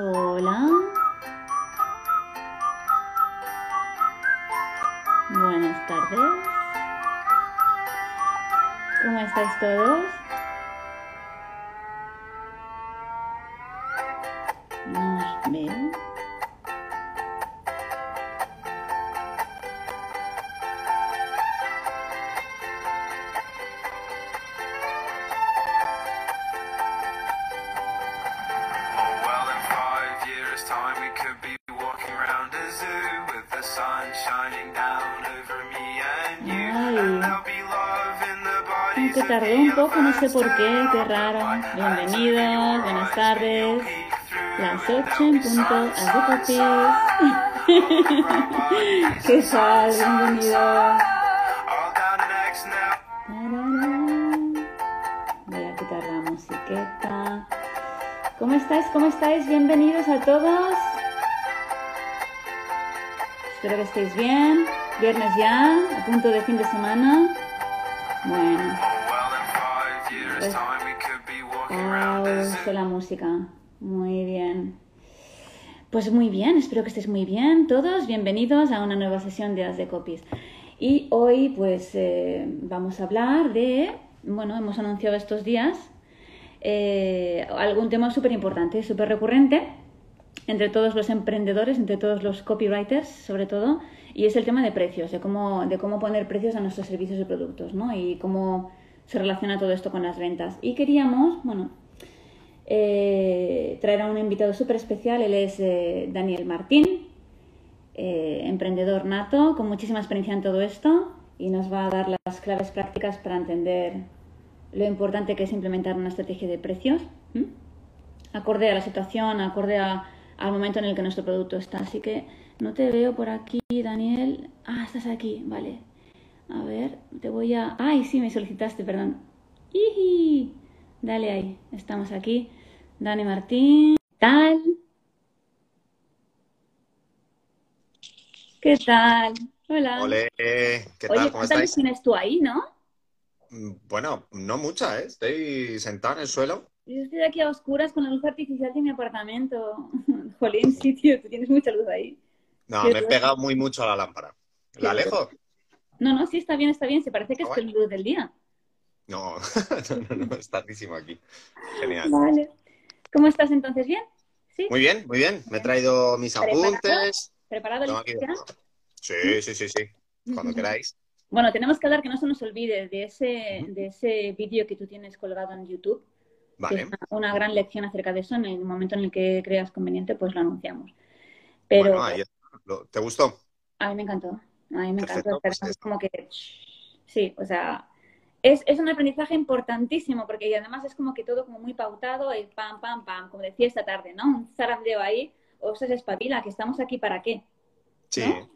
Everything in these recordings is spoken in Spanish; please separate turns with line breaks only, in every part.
Hola. Buenas tardes. ¿Cómo estáis todos? Qué, raro. Bienvenidos, buenas tardes. Las
There'll
8 en punto,
sun.
¿Qué tal? Bienvenidos. Voy a quitar la musiqueta. ¿Cómo estáis? ¿Cómo estáis? Bienvenidos a todos. Espero que estéis bien. Viernes ya, a punto de fin de semana. Bueno,
zoo.
la música. Muy bien. Pues muy bien, espero que estéis muy bien todos. Bienvenidos a una nueva sesión de As de Copies. Y hoy pues eh, vamos a hablar de, bueno, hemos anunciado estos días eh, algún tema súper importante, súper recurrente entre todos los emprendedores, entre todos los copywriters sobre todo, y es el tema de precios, de cómo, de cómo poner precios a nuestros servicios y productos, ¿no? Y cómo se relaciona todo esto con las ventas. Y queríamos, bueno, eh, traer a un invitado súper especial, él es eh, Daniel Martín, eh, emprendedor nato, con muchísima experiencia en todo esto, y nos va a dar las claves prácticas para entender lo importante que es implementar una estrategia de precios, acorde a la situación, acorde a- al momento en el que nuestro producto está. Así que no te veo por aquí, Daniel. Ah, estás aquí, vale. A ver, te voy a... Ay, sí, me solicitaste, perdón. ¡Iji! Dale ahí, estamos aquí. Dani Martín. ¿Qué tal? ¿Qué tal? Hola.
Ole, ¿qué tal?
Oye,
¿Cómo
¿cuántas
estáis?
tienes tú ahí, no?
Mm, Bueno, no mucha, ¿eh? Estoy sentado en el suelo.
Yo estoy aquí a oscuras con la luz artificial de mi apartamento. Jolín, sí, tío, tú tienes mucha luz ahí.
No, me he pegado muy mucho a la lámpara. ¿La alejo?
No, no, sí, está bien, está bien. Se parece que es
Ah,
la luz del día.
No, no, no, no, es tardísimo aquí. Genial.
Vale. ¿Cómo estás entonces? ¿Bien? ¿Sí?
Muy bien, muy bien. Me he traído mis
¿Preparado?
apuntes.
¿Preparado, Alicia?
Sí, sí, sí, sí. Cuando queráis.
Bueno, tenemos que hablar que no se nos olvide de ese, de ese vídeo que tú tienes colgado en YouTube, que
Vale.
es una, una gran lección acerca de eso. En el momento en el que creas conveniente, pues lo anunciamos. Pero
Bueno, ahí ¿Te gustó?
a mí me encantó. A mí me
Perfecto,
encantó.
pues
como que, sí, o sea, es, es un aprendizaje importantísimo porque además es como que todo como muy pautado y pam, pam, pam, como decía esta tarde, ¿no? Un zarandeo ahí, o se espabila, que estamos aquí para qué.
Sí.
¿No?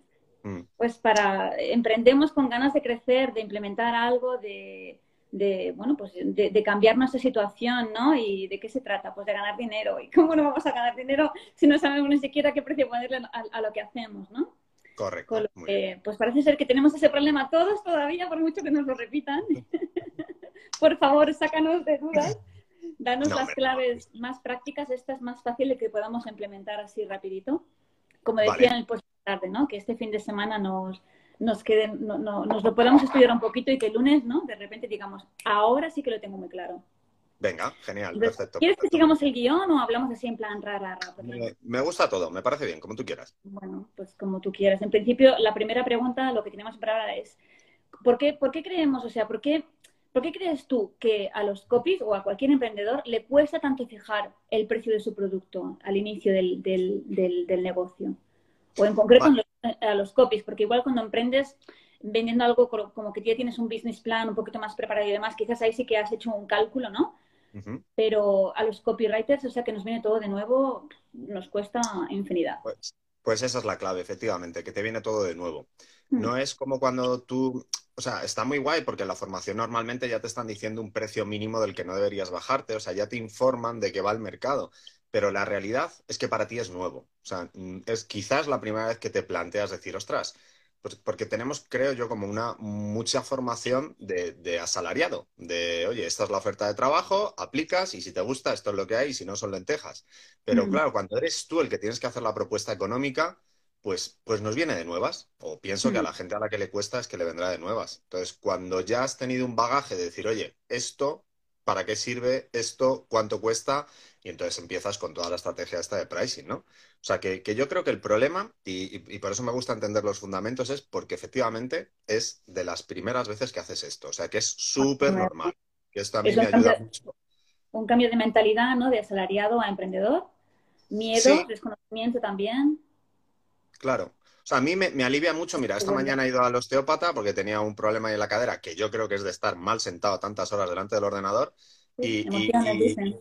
Mm,
pues para emprendemos con ganas de crecer, de implementar algo, de, de, bueno, pues de, de cambiar nuestra situación, ¿no? ¿Y de qué se trata? Pues de ganar dinero. ¿Y cómo no vamos a ganar dinero si no sabemos ni siquiera qué precio ponerle a, a lo que hacemos, ¿no?
Correcto.
Con lo
Muy bien.
que, pues parece ser que tenemos ese problema todos todavía, por mucho que nos lo repitan. por favor, sácanos de dudas. Danos
No,
las
hombre,
claves más prácticas, estas más fáciles que podamos implementar así rapidito. Como decía
Vale.
en el post tarde, ¿no? Que este fin de semana nos, nos quede, no- no- nos lo podamos estudiar un poquito y que el lunes, ¿no? De repente digamos, ahora sí que lo tengo muy claro.
Venga, genial,
Entonces,
perfecto.
¿Quieres que sigamos el guion o hablamos así en plan ra, ra, ra? Porque-
Me, me gusta todo, me parece bien, como tú quieras.
Bueno, pues como tú quieras. En principio, la primera pregunta, lo que tenemos para ahora es, ¿por qué, por qué creemos, o sea, por qué, por qué crees tú que a los copies o a cualquier emprendedor le cuesta tanto fijar el precio de su producto al inicio del, del, del, del negocio? O en concreto en los- a los copies, porque igual cuando emprendes vendiendo algo co- como que ya tienes un business plan un poquito más preparado y demás, quizás ahí sí que has hecho un cálculo, ¿no? Pero a los copywriters, o sea, que nos viene todo de nuevo, nos cuesta infinidad.
Pues, pues esa es la clave, efectivamente, que te viene todo de nuevo.
Hmm.
No es como cuando tú, o sea, está muy guay porque en la formación normalmente ya te están diciendo un precio mínimo del que no deberías bajarte, o sea, ya te informan de que va el mercado, pero la realidad es que para ti es nuevo. O sea, mm, es quizás la primera vez que te planteas decir, ostras, porque tenemos, creo yo, como una mucha formación de, de asalariado, de, oye, esta es la oferta de trabajo, aplicas y si te gusta, esto es lo que hay, y si no, son lentejas. Pero
Mm.
claro, cuando eres tú el que tienes que hacer la propuesta económica, pues, pues nos viene de nuevas. O pienso que a
Mm.
la gente a la que le cuesta es que le vendrá de nuevas. Entonces, cuando ya has tenido un bagaje de decir, oye, esto, ¿para qué sirve? Esto, ¿cuánto cuesta? Y entonces empiezas con toda la estrategia esta de pricing, ¿no? O sea, que, que yo creo que el problema, y, y- y por eso me gusta entender los fundamentos, es porque efectivamente es de las primeras veces que haces esto. O sea, que es súper normal. Que esto a mí
Es
me ayuda
cambio-
mucho.
Un cambio de mentalidad, ¿no? De asalariado a emprendedor. Miedo,
Sí.
desconocimiento también.
Claro. O sea, a mí me, me alivia mucho. Mira, esta mañana he ido al osteópata porque tenía un problema ahí en la cadera, que yo creo que es de estar mal sentado tantas horas delante del ordenador. Y, y- y-
dicen.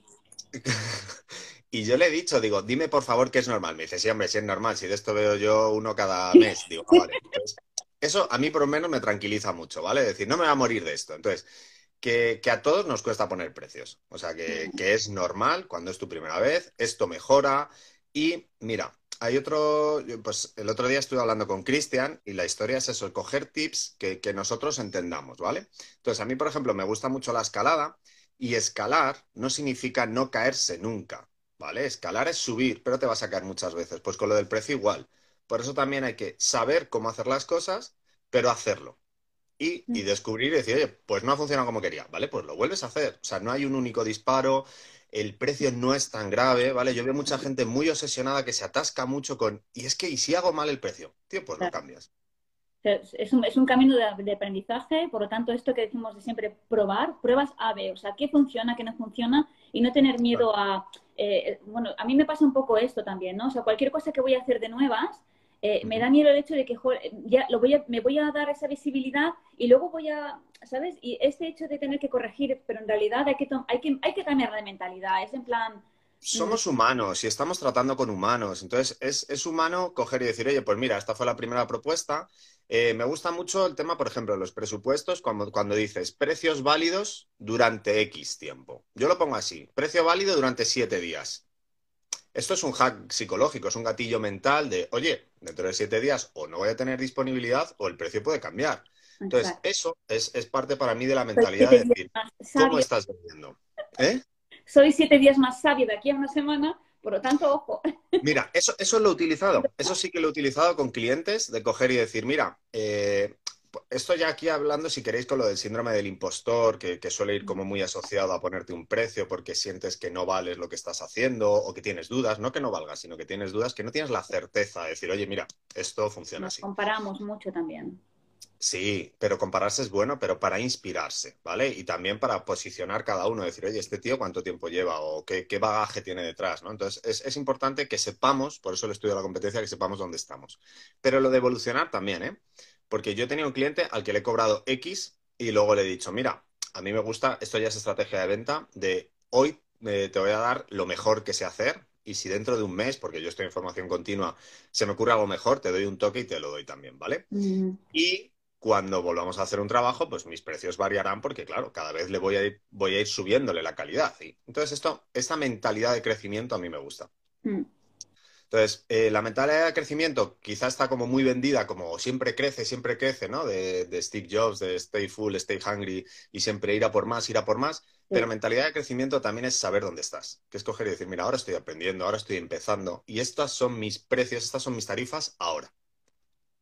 y yo le he dicho, digo, dime por favor qué es normal. Me dice, sí, hombre, sí es normal, si de esto veo yo uno cada mes. Digo, "Ah, vale. Entonces, eso a mí por lo menos me tranquiliza mucho, ¿vale? Es decir, no me va a morir de esto. Entonces, que, que a todos nos cuesta poner precios. O sea, que, que es normal cuando es tu primera vez, esto mejora. Y mira, hay otro, pues el otro día estuve hablando con Cristian y la historia es eso, coger tips que, que nosotros entendamos, ¿vale? Entonces, a mí, por ejemplo, me gusta mucho la escalada y escalar no significa no caerse nunca, ¿vale? Escalar es subir, pero te vas a caer muchas veces. Pues con lo del precio igual. Por eso también hay que saber cómo hacer las cosas, pero hacerlo. Y, y descubrir y decir, oye, pues no ha funcionado como quería, ¿vale? Pues lo vuelves a hacer. O sea, no hay un único disparo, el precio no es tan grave, ¿vale? Yo veo mucha gente muy obsesionada que se atasca mucho con, y es que, ¿y si hago mal el precio? Tío, pues lo cambias.
Es un, es un camino de, de aprendizaje, por lo tanto, esto que decimos de siempre, probar, pruebas A, B, o sea, qué funciona, qué no funciona, y no tener miedo a... eh, bueno, a mí me pasa un poco esto también, ¿no? O sea, cualquier cosa que voy a hacer de nuevas, eh, me da miedo el hecho de que jo, ya lo voy a, me voy a dar esa visibilidad y luego voy a, ¿sabes? Y este hecho de tener que corregir, pero en realidad hay que, hay que, hay que cambiar de mentalidad, es en plan...
Somos humanos y estamos tratando con humanos. Entonces, es, es humano coger y decir, oye, pues mira, esta fue la primera propuesta. Eh, me gusta mucho el tema, por ejemplo, de los presupuestos, cuando, cuando dices precios válidos durante X tiempo. Yo lo pongo así, precio válido durante siete días. Esto es un hack psicológico, es un gatillo mental de, oye, dentro de siete días o no voy a tener disponibilidad o el precio puede cambiar. Entonces,
Exacto.
eso es, es parte para mí de la mentalidad de decir, ¿cómo estás vendiendo? ¿Eh?
soy siete días más sabio de aquí a una semana, por lo tanto, ojo.
Mira, eso, eso lo he utilizado. Eso sí que lo he utilizado con clientes de coger y decir, mira, eh, esto ya aquí hablando, si queréis, con lo del síndrome del impostor, que, que suele ir como muy asociado a ponerte un precio porque sientes que no vales lo que estás haciendo o que tienes dudas, no que no valgas, sino que tienes dudas, que no tienes la certeza de decir, oye, mira, esto funciona
Nos
así.
comparamos mucho también.
Sí, pero compararse es bueno, pero para inspirarse, ¿vale? Y también para posicionar cada uno, decir, oye, este tío cuánto tiempo lleva o qué, qué bagaje tiene detrás, ¿no? Entonces, es, es importante que sepamos, por eso el estudio de la competencia, que sepamos dónde estamos. Pero lo de evolucionar también, ¿eh? Porque yo he tenido un cliente al que le he cobrado X y luego le he dicho, mira, a mí me gusta, esto ya es estrategia de venta, de hoy eh, te voy a dar lo mejor que sé hacer y si dentro de un mes, porque yo estoy en formación continua, se me ocurre algo mejor, te doy un toque y te lo doy también, ¿vale?
Mm,
Y cuando volvamos a hacer un trabajo, pues mis precios variarán porque, claro, cada vez le voy a ir, voy a ir subiéndole la calidad. Y entonces, esto, esta mentalidad de crecimiento a mí me gusta.
mm.
Entonces, eh, la mentalidad de crecimiento quizá está como muy vendida, como siempre crece, siempre crece, ¿no? De, de Steve Jobs, de stay full, stay hungry y siempre ir a por más, ir a por más. Pero mentalidad de crecimiento también es saber dónde estás, que es coger y decir, mira, ahora estoy aprendiendo, ahora estoy empezando y estas son mis precios, estas son mis tarifas ahora.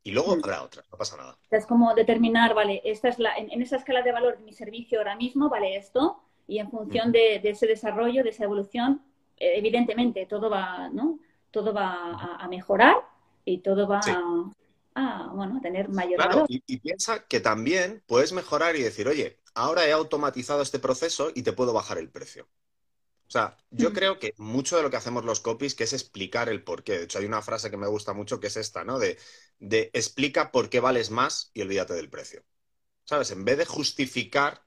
Y luego
Mm.
habrá otras, no pasa nada.
Es como determinar, vale, esta es la, en, en esa escala de valor de mi servicio ahora mismo, vale esto, y en función de, de ese desarrollo, de esa evolución, eh, evidentemente todo va, ¿no? Todo va a, a mejorar y todo va
Sí.
a, a, bueno, a tener mayor
Claro,
valor.
y, y piensa que también puedes mejorar y decir, oye, ahora he automatizado este proceso y te puedo bajar el precio. O sea, yo
Mm.
creo que mucho de lo que hacemos los copies, que es explicar el por qué. De hecho, hay una frase que me gusta mucho que es esta, ¿no? De, de explica por qué vales más y olvídate del precio. ¿Sabes? En vez de justificar,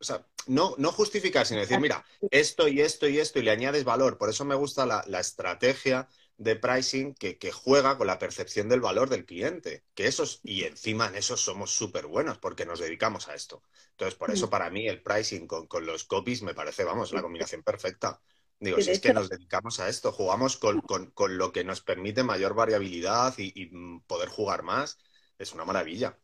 o sea, no, no justificar, sino decir, mira, esto y esto y esto, y le añades valor. Por eso me gusta la, la estrategia de pricing que, que juega con la percepción del valor del cliente. Que esos, y encima en eso somos súper buenos porque nos dedicamos a esto. Entonces, por eso
Mm.
para mí el pricing con, con los copies me parece, vamos, la combinación perfecta. Digo, si es que nos dedicamos a esto, jugamos con, con- con lo que nos permite mayor variabilidad y, y, poder jugar más. es una maravilla.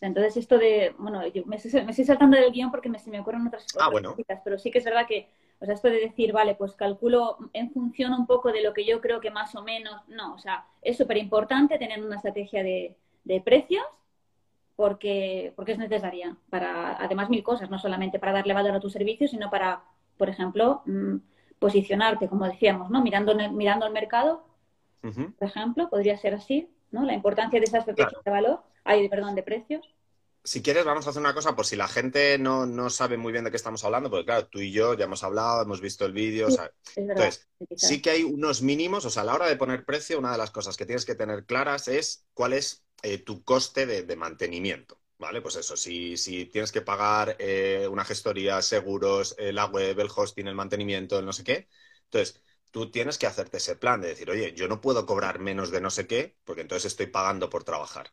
Entonces, esto de, bueno, yo me, estoy, me estoy saltando del guion porque me, se me ocurren otras,
Ah,
otras
bueno.
cositas, pero sí que es verdad que, o sea, esto de decir, vale, pues calculo en función un poco de lo que yo creo que más o menos, no, o sea, es súper importante tener una estrategia de, de precios porque, porque es necesaria para, además, mil cosas, no solamente para darle valor a tu servicio, sino para, por ejemplo, mm, posicionarte, como decíamos, ¿no? Mirando, mirando el mercado, por ejemplo, podría ser así, ¿no? La importancia de esa estrategia de valor, ay, perdón, de precios.
Si quieres, vamos a hacer una cosa, por si la gente no, no sabe muy bien de qué estamos hablando, porque claro, tú y yo ya hemos hablado, hemos visto el vídeo, o sea,
Es verdad.
Entonces,
sí,
sí que hay unos mínimos, o sea, a la hora de poner precio, una de las cosas que tienes que tener claras es cuál es eh, tu coste de, de mantenimiento, ¿vale? Pues eso, si, si tienes que pagar eh, una gestoría, seguros, eh, la web, el hosting, el mantenimiento, el no sé qué, entonces tú tienes que hacerte ese plan de decir, oye, yo no puedo cobrar menos de no sé qué, porque entonces estoy pagando por trabajar.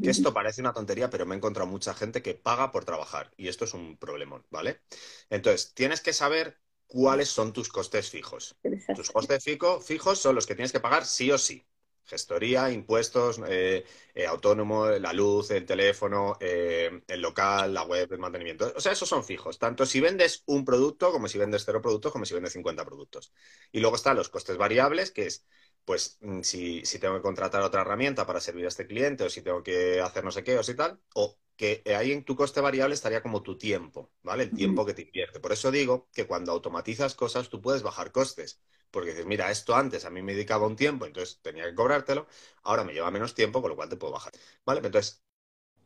Que esto parece una tontería, pero me he encontrado mucha gente que paga por trabajar y esto es un problemón, ¿vale? Entonces, tienes que saber cuáles son tus costes fijos. Tus costes fijo- fijos son los que tienes que pagar sí o sí. Gestoría, impuestos, eh, eh, autónomo, la luz, el teléfono, eh, el local, la web, el mantenimiento. O sea, esos son fijos, tanto si vendes un producto como si vendes cero productos, como si vendes 50 productos. Y luego están los costes variables, que es, pues, mm, si, si tengo que contratar otra herramienta para servir a este cliente, o si tengo que hacer no sé qué, o si tal, o que ahí en tu coste variable estaría como tu tiempo, ¿vale? El tiempo que te invierte. Por eso digo que cuando automatizas cosas, tú puedes bajar costes. Porque dices, mira, esto antes a mí me dedicaba un tiempo, entonces tenía que cobrártelo, ahora me lleva menos tiempo, con lo cual te puedo bajar. ¿Vale? Entonces,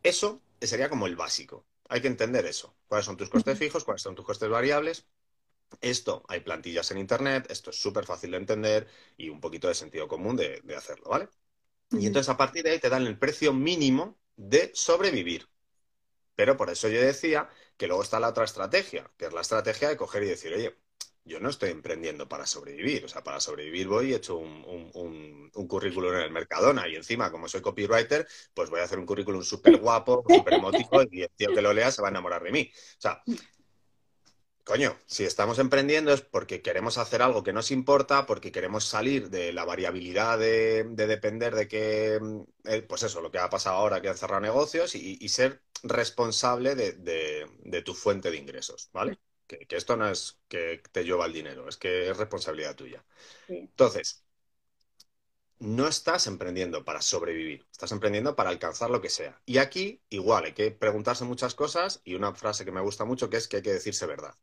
eso sería como el básico. Hay que entender eso. ¿Cuáles son tus costes fijos? ¿Cuáles son tus costes variables? Esto, hay plantillas en Internet, esto es súper fácil de entender y un poquito de sentido común de, de hacerlo, ¿vale? Y entonces a partir de ahí te dan el precio mínimo de sobrevivir. Pero por eso yo decía que luego está la otra estrategia, que es la estrategia de coger y decir, oye, yo no estoy emprendiendo para sobrevivir. O sea, para sobrevivir voy y he hecho un, un- un- currículum en el Mercadona y encima, como soy copywriter, pues voy a hacer un currículum súper guapo, súper emotivo y el tío que lo lea se va a enamorar de mí. O sea, coño, si estamos emprendiendo es porque queremos hacer algo que nos importa, porque queremos salir de la variabilidad de, de depender de que, mm, eh, pues eso, lo que ha pasado ahora, que han cerrado negocios y, y ser responsable de, de- de tu fuente de ingresos, ¿vale? Que, que esto no es que te lleva el dinero, es que es responsabilidad tuya.
Sí.
Entonces, no estás emprendiendo para sobrevivir, estás emprendiendo para alcanzar lo que sea. Y aquí, igual, hay que preguntarse muchas cosas y una frase que me gusta mucho que es que hay que decirse verdad.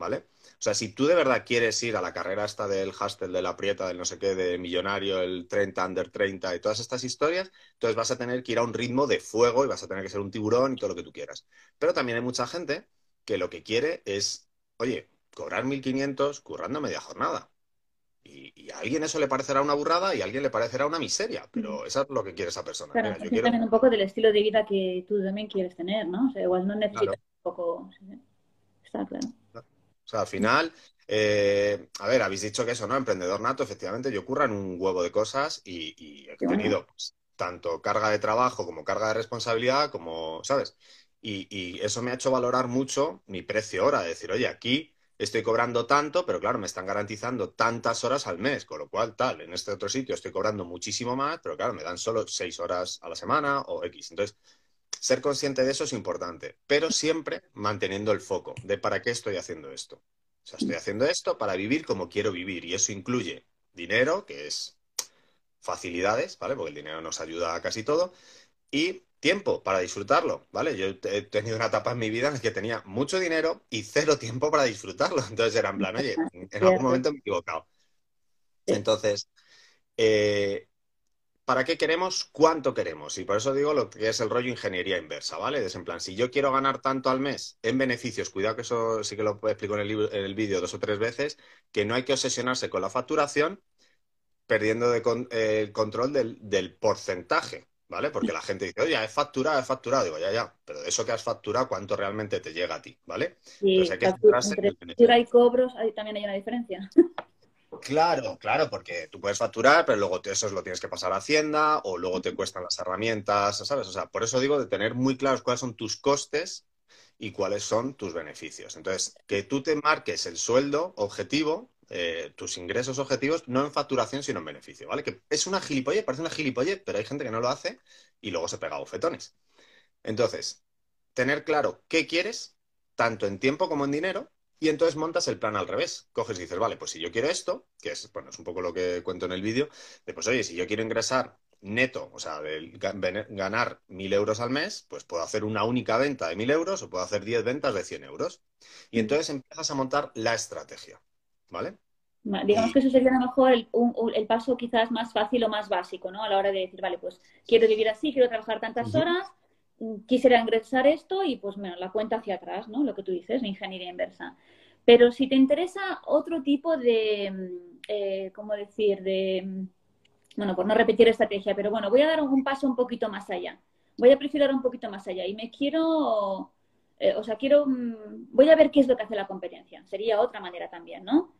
¿Vale? O sea, si tú de verdad quieres ir a la carrera esta del hustle, de la prieta, del no sé qué, de millonario, el 30, under 30 y todas estas historias, entonces vas a tener que ir a un ritmo de fuego y vas a tener que ser un tiburón y todo lo que tú quieras. Pero también hay mucha gente que lo que quiere es, oye, cobrar 1.500 currando media jornada. Y, y a alguien eso le parecerá una burrada y a alguien le parecerá una miseria, pero eso es lo que quiere esa persona.
Claro,
Mira, yo
depende
quiero...
también un poco del estilo de vida que tú también quieres tener, ¿no? O sea, igual no necesitas
Claro.
un poco... Está claro.
O sea, al final, eh, a ver, habéis dicho que eso, ¿no? Emprendedor nato, efectivamente, yo curran un huevo de cosas y, y he tenido pues, tanto carga de trabajo como carga de responsabilidad, como, ¿sabes? Y, y eso me ha hecho valorar mucho mi precio hora, de decir, oye, aquí estoy cobrando tanto, pero claro, me están garantizando tantas horas al mes, con lo cual, tal, en este otro sitio estoy cobrando muchísimo más, pero claro, me dan solo seis horas a la semana o X. Entonces, ser consciente de eso es importante, pero siempre manteniendo el foco de para qué estoy haciendo esto. O sea, estoy haciendo esto para vivir como quiero vivir y eso incluye dinero, que es facilidades, ¿vale? Porque el dinero nos ayuda a casi todo, y tiempo para disfrutarlo, ¿vale? Yo he tenido una etapa en mi vida en la que tenía mucho dinero y cero tiempo para disfrutarlo. Entonces era en plan, oye, en algún momento me he equivocado. Entonces, eh, ¿para qué queremos? ¿Cuánto queremos? Y por eso digo lo que es el rollo ingeniería inversa, ¿vale? Es en plan, si yo quiero ganar tanto al mes en beneficios, cuidado que eso sí que lo explico en el, libro- en el vídeo dos o tres veces, que no hay que obsesionarse con la facturación perdiendo de con- eh, el control del, del porcentaje, ¿vale? Porque la gente dice, oye, he facturado, he facturado. Digo, ya, ya, pero de eso que has facturado, ¿cuánto realmente te llega a ti, ¿vale?
Y
Entonces hay que
factu-
centrarse en
entre factura y cobros ahí también hay una diferencia.
Claro, claro, porque tú puedes facturar, pero luego eso lo tienes que pasar a Hacienda o luego te cuestan las herramientas, ¿sabes? O sea, por eso digo de tener muy claros cuáles son tus costes y cuáles son tus beneficios. Entonces, que tú te marques el sueldo objetivo, eh, tus ingresos objetivos, no en facturación, sino en beneficio, ¿vale? Que es una gilipollez, parece una gilipollez, pero hay gente que no lo hace y luego se pega bofetones. Entonces, tener claro qué quieres, tanto en tiempo como en dinero, y entonces montas el plan al revés. Coges y dices, vale, pues si yo quiero esto, que es, bueno, es un poco lo que cuento en el vídeo, de pues oye, si yo quiero ingresar neto, o sea, de ganar mil euros al mes, pues puedo hacer una única venta de mil euros o puedo hacer 10 ventas de 100 euros. Y entonces empiezas a montar la estrategia, ¿vale?
Digamos
Y-
que eso sería a lo mejor el, un- el paso quizás más fácil o más básico, ¿no? A la hora de decir, vale, pues quiero vivir así, quiero trabajar tantas horas, mm, quisiera ingresar esto y pues bueno, la cuenta hacia atrás, ¿no? Lo que tú dices, la ingeniería inversa. Pero si te interesa otro tipo de, mm, eh, ¿cómo decir? De, mm, bueno, por no repetir estrategia, pero bueno, voy a dar un paso un poquito más allá. Voy a perfilar un poquito más allá y me quiero, eh, o sea, quiero, mm, voy a ver qué es lo que hace la competencia. Sería otra manera también, ¿no?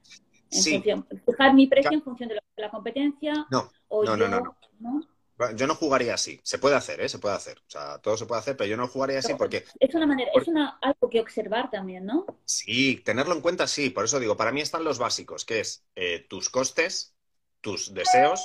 En
Sí,
función, fijar mi precio en función de lo que hace la competencia
no,
o
no,
yo,
no, no, no.
¿no?
Yo no jugaría así. Se puede hacer, ¿eh? Se puede hacer. O sea, todo se puede hacer, pero yo no jugaría así porque
Es una manera, es una, algo que observar también, ¿no?
Sí, tenerlo en cuenta sí, por eso digo, para mí están los básicos, que es eh, tus costes, tus deseos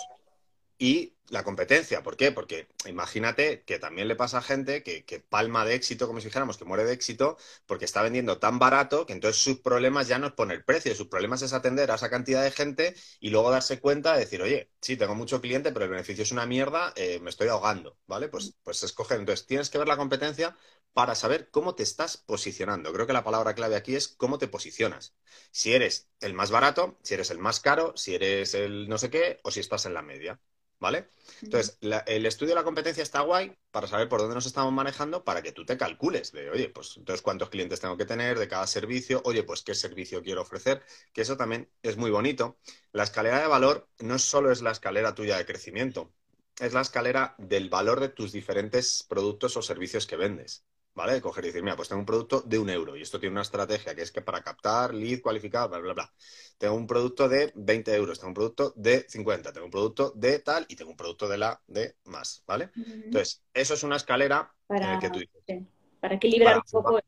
y la competencia. ¿Por qué? Porque imagínate que también le pasa a gente que, palma de éxito, como si dijéramos, que muere de éxito, porque está vendiendo tan barato que entonces sus problemas ya no es poner precio, sus problemas es atender a esa cantidad de gente y luego darse cuenta de decir, oye, sí, tengo mucho cliente, pero el beneficio es una mierda, eh, me estoy ahogando, ¿vale? Pues, pues escoger. Entonces tienes que ver la competencia para saber cómo te estás posicionando. Creo que la palabra clave aquí es cómo te posicionas. Si eres el más barato, si eres el más caro, si eres el no sé qué, o si estás en la media. ¿Vale? Entonces, la- el estudio de la competencia está guay para saber por dónde nos estamos manejando para que tú te calcules de, oye, pues entonces cuántos clientes tengo que tener de cada servicio, oye, pues qué servicio quiero ofrecer, que eso también es muy bonito. La escalera de valor no solo es la escalera tuya de crecimiento, es la escalera del valor de tus diferentes productos o servicios que vendes. ¿Vale? Coger y decir, mira, pues tengo un producto de un euro y esto tiene una estrategia que es que para captar lead cualificado, bla, bla, bla. Tengo un producto de 20 euros, tengo un producto de 50, tengo un producto de tal y tengo un producto de la de más, ¿vale? Entonces, eso es una escalera en
para,
la que tú dices.
para equilibrar
Para
un poco.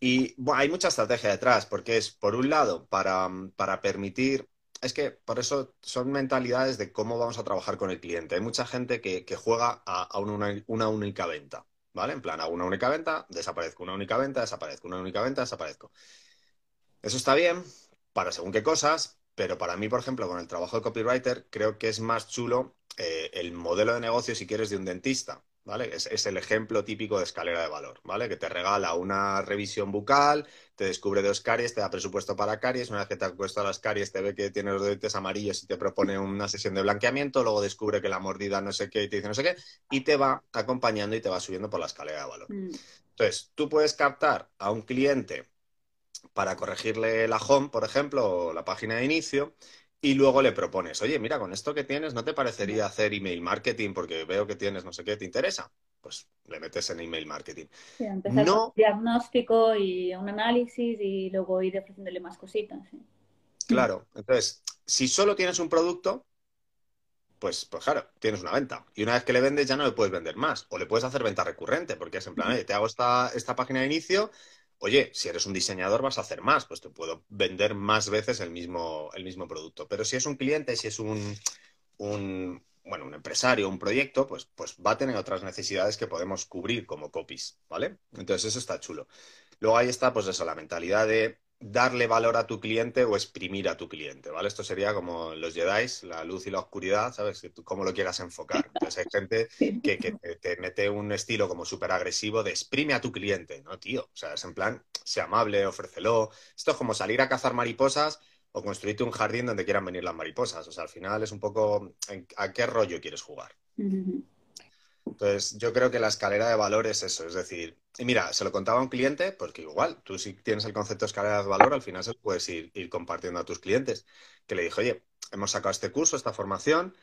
Y bueno, hay mucha estrategia detrás, porque es, por un lado, para, para permitir, es que por eso son mentalidades de cómo vamos a trabajar con el cliente. Hay mucha gente que, que juega a, a una, una única venta, ¿vale? En plan, hago una única venta, desaparezco, una única venta, desaparezco, una única venta, desaparezco. Eso está bien para según qué cosas, pero para mí, por ejemplo, con el trabajo de copywriter, creo que es más chulo eh, el modelo de negocio, si quieres, de un dentista, ¿vale? Es, es el ejemplo típico de escalera de valor, ¿vale? Que te regala una revisión bucal, te descubre dos caries, te da presupuesto para caries, una vez que te ha puesto las caries, te ve que tienes los dientes amarillos y te propone una sesión de blanqueamiento, luego descubre que la mordida no sé qué y te dice no sé qué, y te va acompañando y te va subiendo por la escalera de valor.
Mm,
Entonces, tú puedes captar a un cliente para corregirle la home, por ejemplo, o la página de inicio, y luego le propones, oye, mira, con esto que tienes, ¿no te parecería hacer email marketing porque veo que tienes no sé qué, ¿te interesa? Pues le metes en email marketing.
sí, empezar
No.
con un diagnóstico y un análisis y luego ir ofreciéndole más cositas. sí.
Claro, entonces, si solo tienes un producto, pues, pues claro, tienes una venta. Y una vez que le vendes ya no le puedes vender más. O le puedes hacer venta recurrente, porque es en plan, oye, te hago esta, esta página de inicio, oye, si eres un diseñador vas a hacer más, pues te puedo vender más veces el mismo, el mismo producto. Pero si es un cliente, si es un, un bueno, un empresario, un proyecto, pues, pues va a tener otras necesidades que podemos cubrir como copies, ¿vale? Entonces eso está chulo. Luego ahí está, pues eso, la mentalidad de darle valor a tu cliente o exprimir a tu cliente, ¿vale? Esto sería como los Jedi, la luz y la oscuridad, ¿sabes? Cómo lo quieras enfocar. Entonces hay gente que, que te, te mete un estilo como súper agresivo de exprime a tu cliente, ¿no, tío? O sea, es en plan, sea amable, ofrécelo. Esto es como salir a cazar mariposas o construirte un jardín donde quieran venir las mariposas. O sea, al final es un poco a qué rollo quieres jugar. Entonces, yo creo que la escalera de valor es eso, es decir, y mira, se lo contaba a un cliente, porque igual, tú si tienes el concepto de escalera de valor, al final se lo puedes ir, ir compartiendo a tus clientes, que le dijo, oye, hemos sacado este curso, esta formación,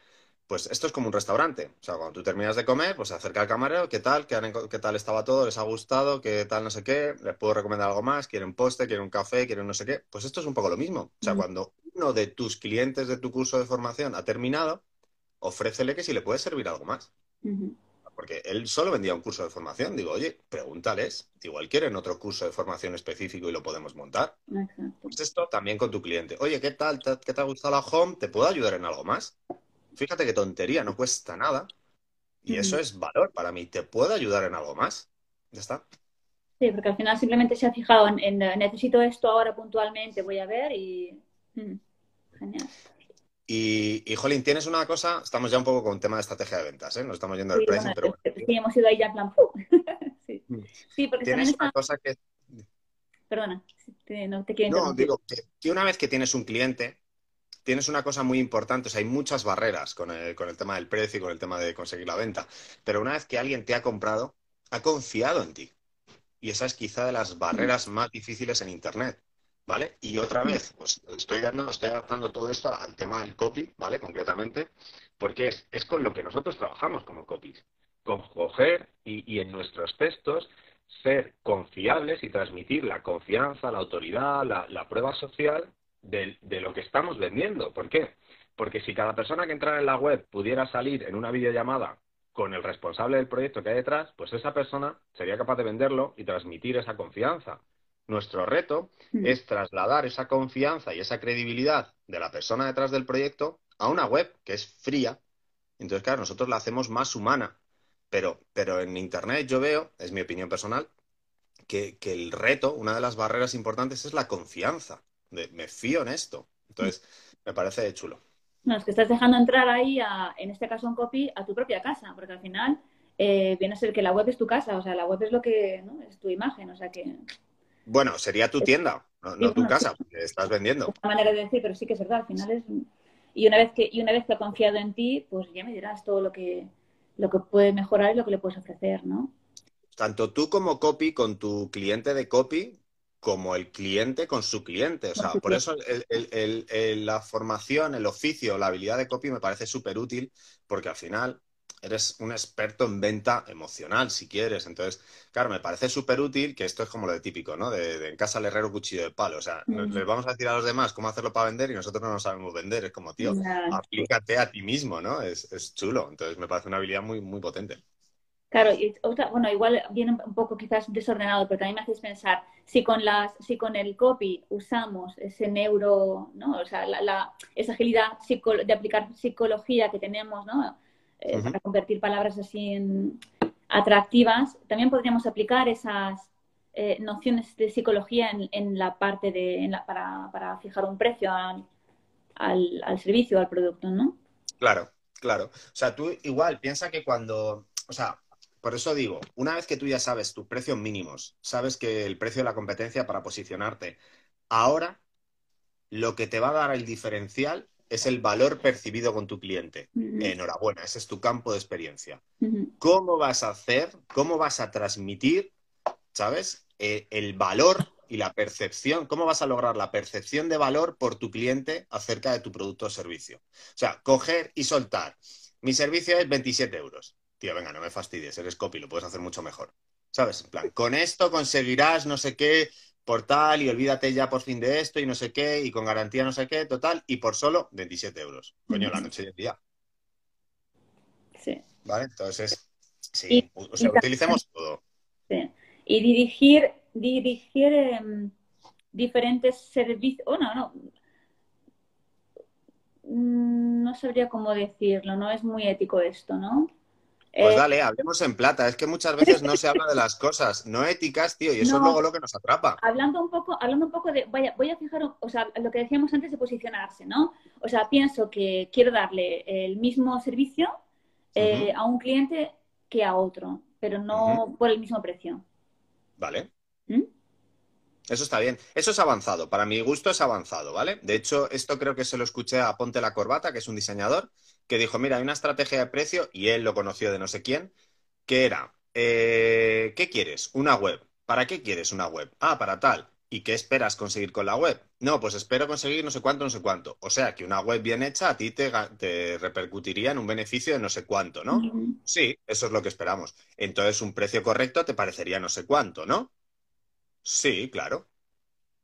pues esto es como un restaurante, o sea, cuando tú terminas de comer, pues se acerca al camarero, ¿qué tal? ¿Qué, han qué tal estaba todo? ¿Les ha gustado? ¿Qué tal no sé qué? ¿Les puedo recomendar algo más? ¿Quieren postre? ¿Quieren un café? ¿Quieren no sé qué? Pues esto es un poco lo mismo, o sea,
Mm.
cuando uno de tus clientes de tu curso de formación ha terminado, ofrécele que si le puede servir algo más. Porque él solo vendía un curso de formación. Digo, oye, pregúntales, igual quieren otro curso de formación específico y lo podemos montar.
Exacto.
Pues esto también con tu cliente. Oye, ¿qué tal? ¿Te- ¿Qué te ha gustado la home? ¿Te puedo ayudar en algo más? Fíjate qué tontería, no cuesta nada. Y eso es valor para mí. ¿Te puedo ayudar en algo más? Ya está.
Sí, porque al final simplemente se ha fijado en, en, necesito esto ahora puntualmente, voy a ver y... mm, Genial.
Y, y, Jolín, tienes una cosa, estamos ya un poco con tema de estrategia de ventas, ¿eh? Nos estamos yendo del
Sí,
pricing,
bueno,
pero
sí, hemos ido ahí ya en plan... Sí.
Mm.
Sí, porque
Tienes
está...
una cosa que
Perdona, te- no te quiero
No, digo que, que una vez que tienes un cliente, tienes una cosa muy importante. O sea, hay muchas barreras con el, con el tema del precio y con el tema de conseguir la venta. Pero una vez que alguien te ha comprado, ha confiado en ti. Y esa es quizá de las barreras más difíciles en Internet. ¿Vale? Y otra vez, pues estoy estoy adaptando todo esto al tema del copy, ¿vale? Concretamente, porque es, es con lo que nosotros trabajamos como copies. Con coger y, en nuestros textos ser confiables y transmitir la confianza, la autoridad, la, la prueba social de, de, lo que estamos vendiendo. ¿Por qué? Porque si cada persona que entrara en la web pudiera salir en una videollamada con el responsable del proyecto que hay detrás, pues esa persona sería capaz de venderlo y transmitir esa confianza. Nuestro reto
Mm.
es trasladar esa confianza y esa credibilidad de la persona detrás del proyecto a una web que es fría. Entonces, claro, nosotros la hacemos más humana. Pero, pero en Internet yo veo, es mi opinión personal, que, que el reto, una de las barreras importantes es la confianza. De, me fío en esto. Entonces, me parece chulo.
No, es que estás dejando entrar ahí, a, en este caso en copy, a tu propia casa, porque al final eh, viene a ser que la web es tu casa, o sea, la web es lo que, ¿no? Es tu imagen, o sea que...
Bueno, sería tu tienda, no, tu casa, porque estás vendiendo.
Es una manera de decir, pero sí que es verdad, al final es... Y una vez que, y una vez que ha confiado en ti, pues ya me dirás todo lo que, lo que puede mejorar y lo que le puedes ofrecer, ¿no?
Tanto tú como copy con tu cliente de copy, como el cliente con su cliente. O sea,
Por
eso el- el- el- el- la formación, el oficio, la habilidad de copy me parece súper útil, porque al final eres un experto en venta emocional, si quieres. Entonces, claro, me parece súper útil que esto es como lo de típico, ¿no? De, de en casa al herrero cuchillo de palo. O sea, no-
Mm.
les vamos a decir a los demás cómo hacerlo para vender y nosotros no nos sabemos vender. Es como, tío, aplícate a ti mismo, ¿no? Es, es chulo. Entonces, me parece una habilidad muy, muy potente.
Claro, y otra, bueno, igual viene un poco quizás desordenado, pero también me haces pensar, si con las, si con el copy usamos ese neuro, ¿no? O sea, la, la- esa agilidad de aplicar psicología que tenemos, ¿no? Eh. Para convertir palabras así en atractivas, también podríamos aplicar esas eh, nociones de psicología en, en la parte de, en la- para, para fijar un precio al, al, al servicio, al producto, ¿no?
Claro, claro. O sea, tú igual piensa que cuando, o sea, por eso digo, una vez que tú ya sabes tus precios mínimos, sabes que el precio de la competencia para posicionarte, ahora lo que te va a dar el diferencial es el valor percibido con tu cliente.
Ujú,
Enhorabuena, ese es tu campo de experiencia.
ujú,
¿Cómo vas a hacer, cómo vas a transmitir, ¿sabes? Eh, el valor y la percepción, cómo vas a lograr la percepción de valor por tu cliente acerca de tu producto o servicio. O sea, coger y soltar. Mi servicio es 27 euros. Tío, venga, no me fastidies, eres copy, lo puedes hacer mucho mejor. ¿Sabes? En plan, con esto conseguirás no sé qué por tal y olvídate ya por fin de esto y no sé qué y con garantía no sé qué, total, y por solo 27 euros. Coño, la noche y el día.
Sí.
¿Vale? Entonces, sí,
Y-
o sea,
y
utilicemos todo.
Sí. Y dirigir, dirigir em, diferentes servicios. Oh, no, no. Mm, No sabría cómo decirlo, no es muy ético esto, ¿no?
Pues
Eh,
dale, hablemos en plata. Es que muchas veces no se habla de las cosas no éticas, tío, y eso
No.
es luego lo que nos atrapa.
hablando un poco, hablando un poco de, vaya, voy a fijar, o sea, lo que decíamos antes de posicionarse, ¿no? O sea, pienso que quiero darle el mismo servicio eh, a un cliente que a otro, pero no por el mismo precio.
Vale.
¿Mm?
Eso está bien. Eso es avanzado. Para mi gusto es avanzado, ¿vale? De hecho, esto creo que se lo escuché a Ponte la Corbata, que es un diseñador, que dijo, mira, hay una estrategia de precio, y él lo conoció de no sé quién, que era, eh, ¿qué quieres? Una web. ¿Para qué quieres una web? Ah, para tal. ¿Y qué esperas conseguir con la web? No, pues espero conseguir no sé cuánto, no sé cuánto. O sea, que una web bien hecha a ti te, repercutiría en un beneficio de no sé cuánto, ¿no? Sí, eso es lo que esperamos. Entonces, un precio correcto te parecería no sé cuánto, ¿no? Sí, claro.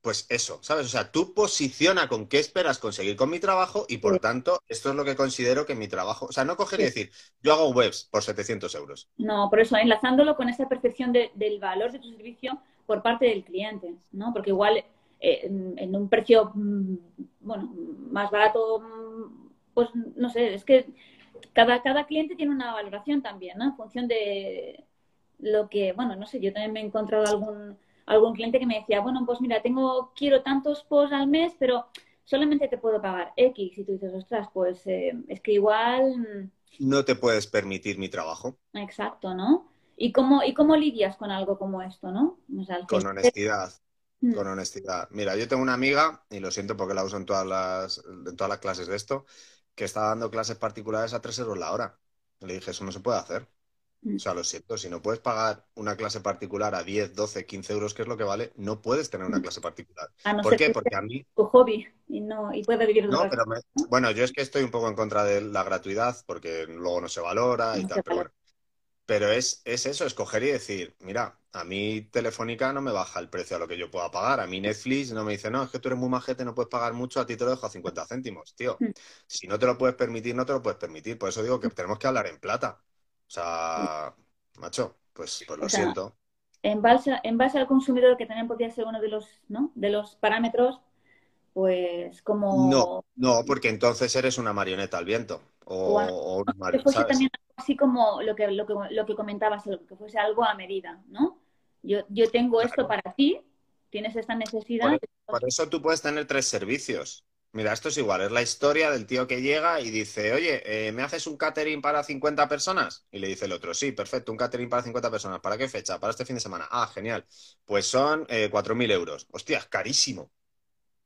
Pues eso, ¿sabes? O sea, tú posiciona con qué esperas conseguir con mi trabajo y por
Sí.
tanto, esto es lo que considero que mi trabajo, o sea, no coger y decir, yo hago webs por 700 euros.
No, por eso, enlazándolo con esa percepción de- del valor de tu servicio por parte del cliente, ¿no? Porque igual eh, en, en un precio, mm, bueno, más barato, mm, pues no sé, es que cada, cada cliente tiene una valoración también, ¿no? En función de lo que, bueno, no sé, yo también me he encontrado algún, algún cliente que me decía, bueno, pues mira, tengo, quiero tantos posts al mes, pero solamente te puedo pagar X. Y tú dices, ostras, pues eh, es que igual... mm,
No te puedes permitir mi trabajo
Exacto, ¿no? ¿Y cómo, y cómo lidias con algo como esto, ¿no? O sea, al
con honestidad.
Mm,
Con honestidad. Mira, yo tengo una amiga, y lo siento porque la uso en todas las, en todas las clases de esto, que está dando clases particulares a 3 euros la hora. Le dije, eso no se puede hacer.
Mm,
O sea, lo siento, si no puedes pagar una clase particular a 10, 12, 15 euros, que es lo que vale, no puedes tener una clase particular.
A no
¿Por
ser
qué?
que
Porque a mí,
tu hobby y no y vivir de
no,
otra
pero me- bueno, yo es que estoy un poco en contra de la gratuidad, porque luego no se valora y
No
tal, pero bueno. Pero es, es eso, escoger y decir, mira, a mí Telefónica no me baja el precio a lo que yo pueda pagar. A mí Netflix no me dice, no, es que tú eres muy majete, no puedes pagar mucho, a ti te lo dejo a 50 céntimos, tío.
Mm.
Si no te lo puedes permitir, no te lo puedes permitir. Por eso digo que tenemos que hablar en plata. O sea, macho, pues, pues lo
O sea,
siento.
En base, en base al consumidor, que también podría ser uno de los, ¿no? de los parámetros, pues como...
No, no, porque entonces eres una marioneta al viento. O,
O
una marioneta, ¿sabes?
también así como lo que, lo que, lo que comentabas, lo que fuese algo a medida, ¿no? Yo, yo tengo esto para ti, tienes esta necesidad.
Por eso tú puedes tener tres servicios. Mira, esto es igual, es la historia del tío que llega y dice, oye, eh, ¿me haces un catering para 50 personas? Y le dice el otro, sí, perfecto, un catering para 50 personas. ¿Para qué fecha? Para este fin de semana. Ah, genial. Pues son eh, 4.000 euros. Hostia, carísimo.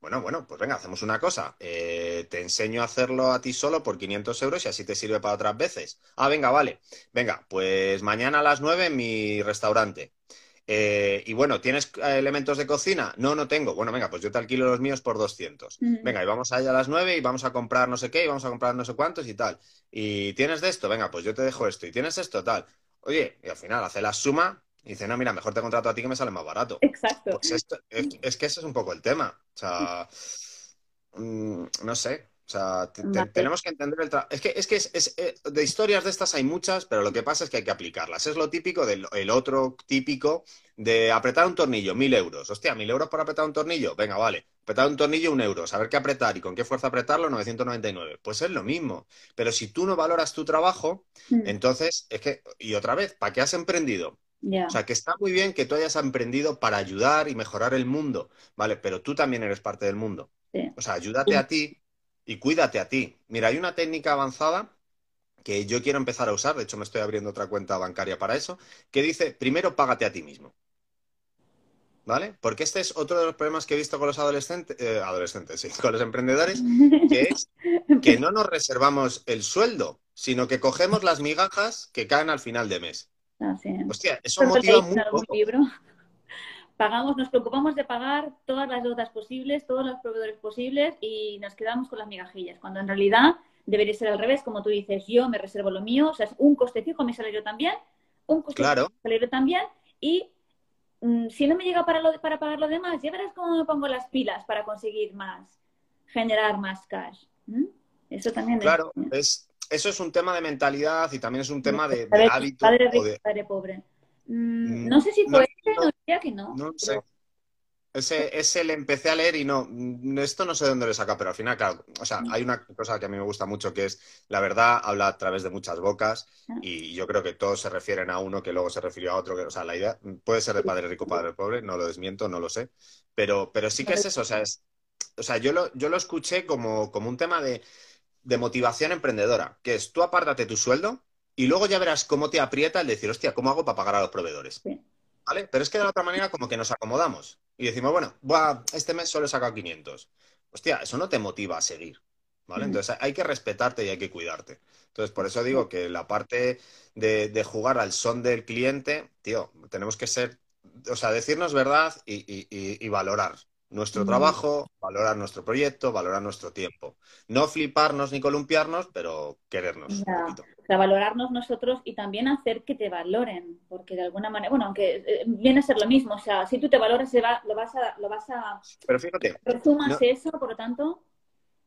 Bueno, bueno, pues venga, hacemos una cosa. Eh, te enseño a hacerlo a ti solo por 500 euros y así te sirve para otras veces. Ah, venga, vale. Venga, pues mañana a las 9 en mi restaurante. Eh, y bueno, ¿tienes eh, elementos de cocina? No, no tengo. Bueno, venga, pues yo te alquilo los míos por 200.
Mm.
Venga, y vamos allá a las 9 y vamos a comprar no sé qué y vamos a comprar no sé cuántos y tal. ¿Y tienes de esto? Venga, pues yo te dejo esto. ¿Y tienes esto? Tal. Oye, y al final hace la suma y dice, no, mira, mejor te contrato a ti que me sale más barato.
Exacto.
Pues esto, es, es que ese es un poco el tema. O sea, mm, no sé. O sea, te- te-
Vale.
tenemos que entender el trabajo. Es que, es que es, es- eh, de historias de estas hay muchas, pero lo que pasa es que hay que aplicarlas. Es lo típico del el otro típico de apretar un tornillo, mil euros. Hostia, mil euros por apretar un tornillo. Venga, vale. Apretar un tornillo, un euro. Saber qué apretar y con qué fuerza apretarlo, 999. Pues es lo mismo. Pero si tú no valoras tu trabajo,
Mm.
entonces es que, y otra vez, ¿para qué has emprendido? O sea, que está muy bien que tú hayas emprendido para ayudar y mejorar el mundo, ¿vale? Pero tú también eres parte del mundo.
Sí.
O sea, ayúdate a ti y cuídate a ti. Mira, hay una técnica avanzada que yo quiero empezar a usar, de hecho me estoy abriendo otra cuenta bancaria para eso, que dice, primero págate a ti mismo. ¿Vale? Porque este es otro de los problemas que he visto con los adolescentes, eh, adolescentes, sí, con los emprendedores, que es que no nos reservamos el sueldo, sino que cogemos las migajas que caen al final de mes.
Ah, sí.
Hostia, eso motiva muy poco.
libro. Pagamos, nos preocupamos de pagar todas las deudas posibles, todos los proveedores posibles y nos quedamos con las migajillas, cuando en realidad debería ser al revés, como tú dices, yo me reservo lo mío, o sea, es un coste fijo mi salario también, un coste
Claro.
fijo mi salario también y mm, si no me llega para, lo, para pagar lo demás, ya verás cómo me pongo las pilas para conseguir más, generar más cash. ¿Mm? Eso también
Claro,
es...
es, eso es un tema de mentalidad y también es un tema de, de
Padre-
hábito
Padre
o
rico,
de...
padre pobre. Mm,
Mm,
no sé si fue
no,
no diría que no.
No sé. Ese, ese le empecé a leer y no, mm, esto no sé de dónde le saca, pero al final, claro, o sea, hay una cosa que a mí me gusta mucho que es la verdad habla a través de muchas bocas
Ah.
y yo creo que todos se refieren a uno que luego se refirió a otro, que, o sea, la idea puede ser de padre rico, padre pobre, no lo desmiento, no lo sé, pero, pero sí que es eso, o sea, es, o sea, yo lo, yo lo escuché como, como un tema de, de motivación emprendedora, que es tú apártate tu sueldo y luego ya verás cómo te aprieta el decir, hostia, ¿cómo hago para pagar a los proveedores?
Sí.
¿Vale? Pero es que de la otra manera como que nos acomodamos y decimos, bueno, buah, este mes solo he sacado 500. Hostia, eso no te motiva a seguir, ¿vale? Entonces hay que respetarte y hay que cuidarte. Entonces, por eso digo que la parte de, de jugar al son del cliente, tío, tenemos que ser, o sea, decirnos verdad y, y- y- y valorar. Nuestro
Mm.
trabajo, valorar nuestro proyecto, valorar nuestro tiempo. No fliparnos ni columpiarnos, pero querernos un poquito.
O sea, valorarnos nosotros y también hacer que te valoren, porque de alguna manera, bueno, aunque eh, viene a ser lo mismo, o sea, si tú te valoras, se va- lo vas a, lo vas a,
Pero fíjate,
resumas
No.
eso, por lo tanto,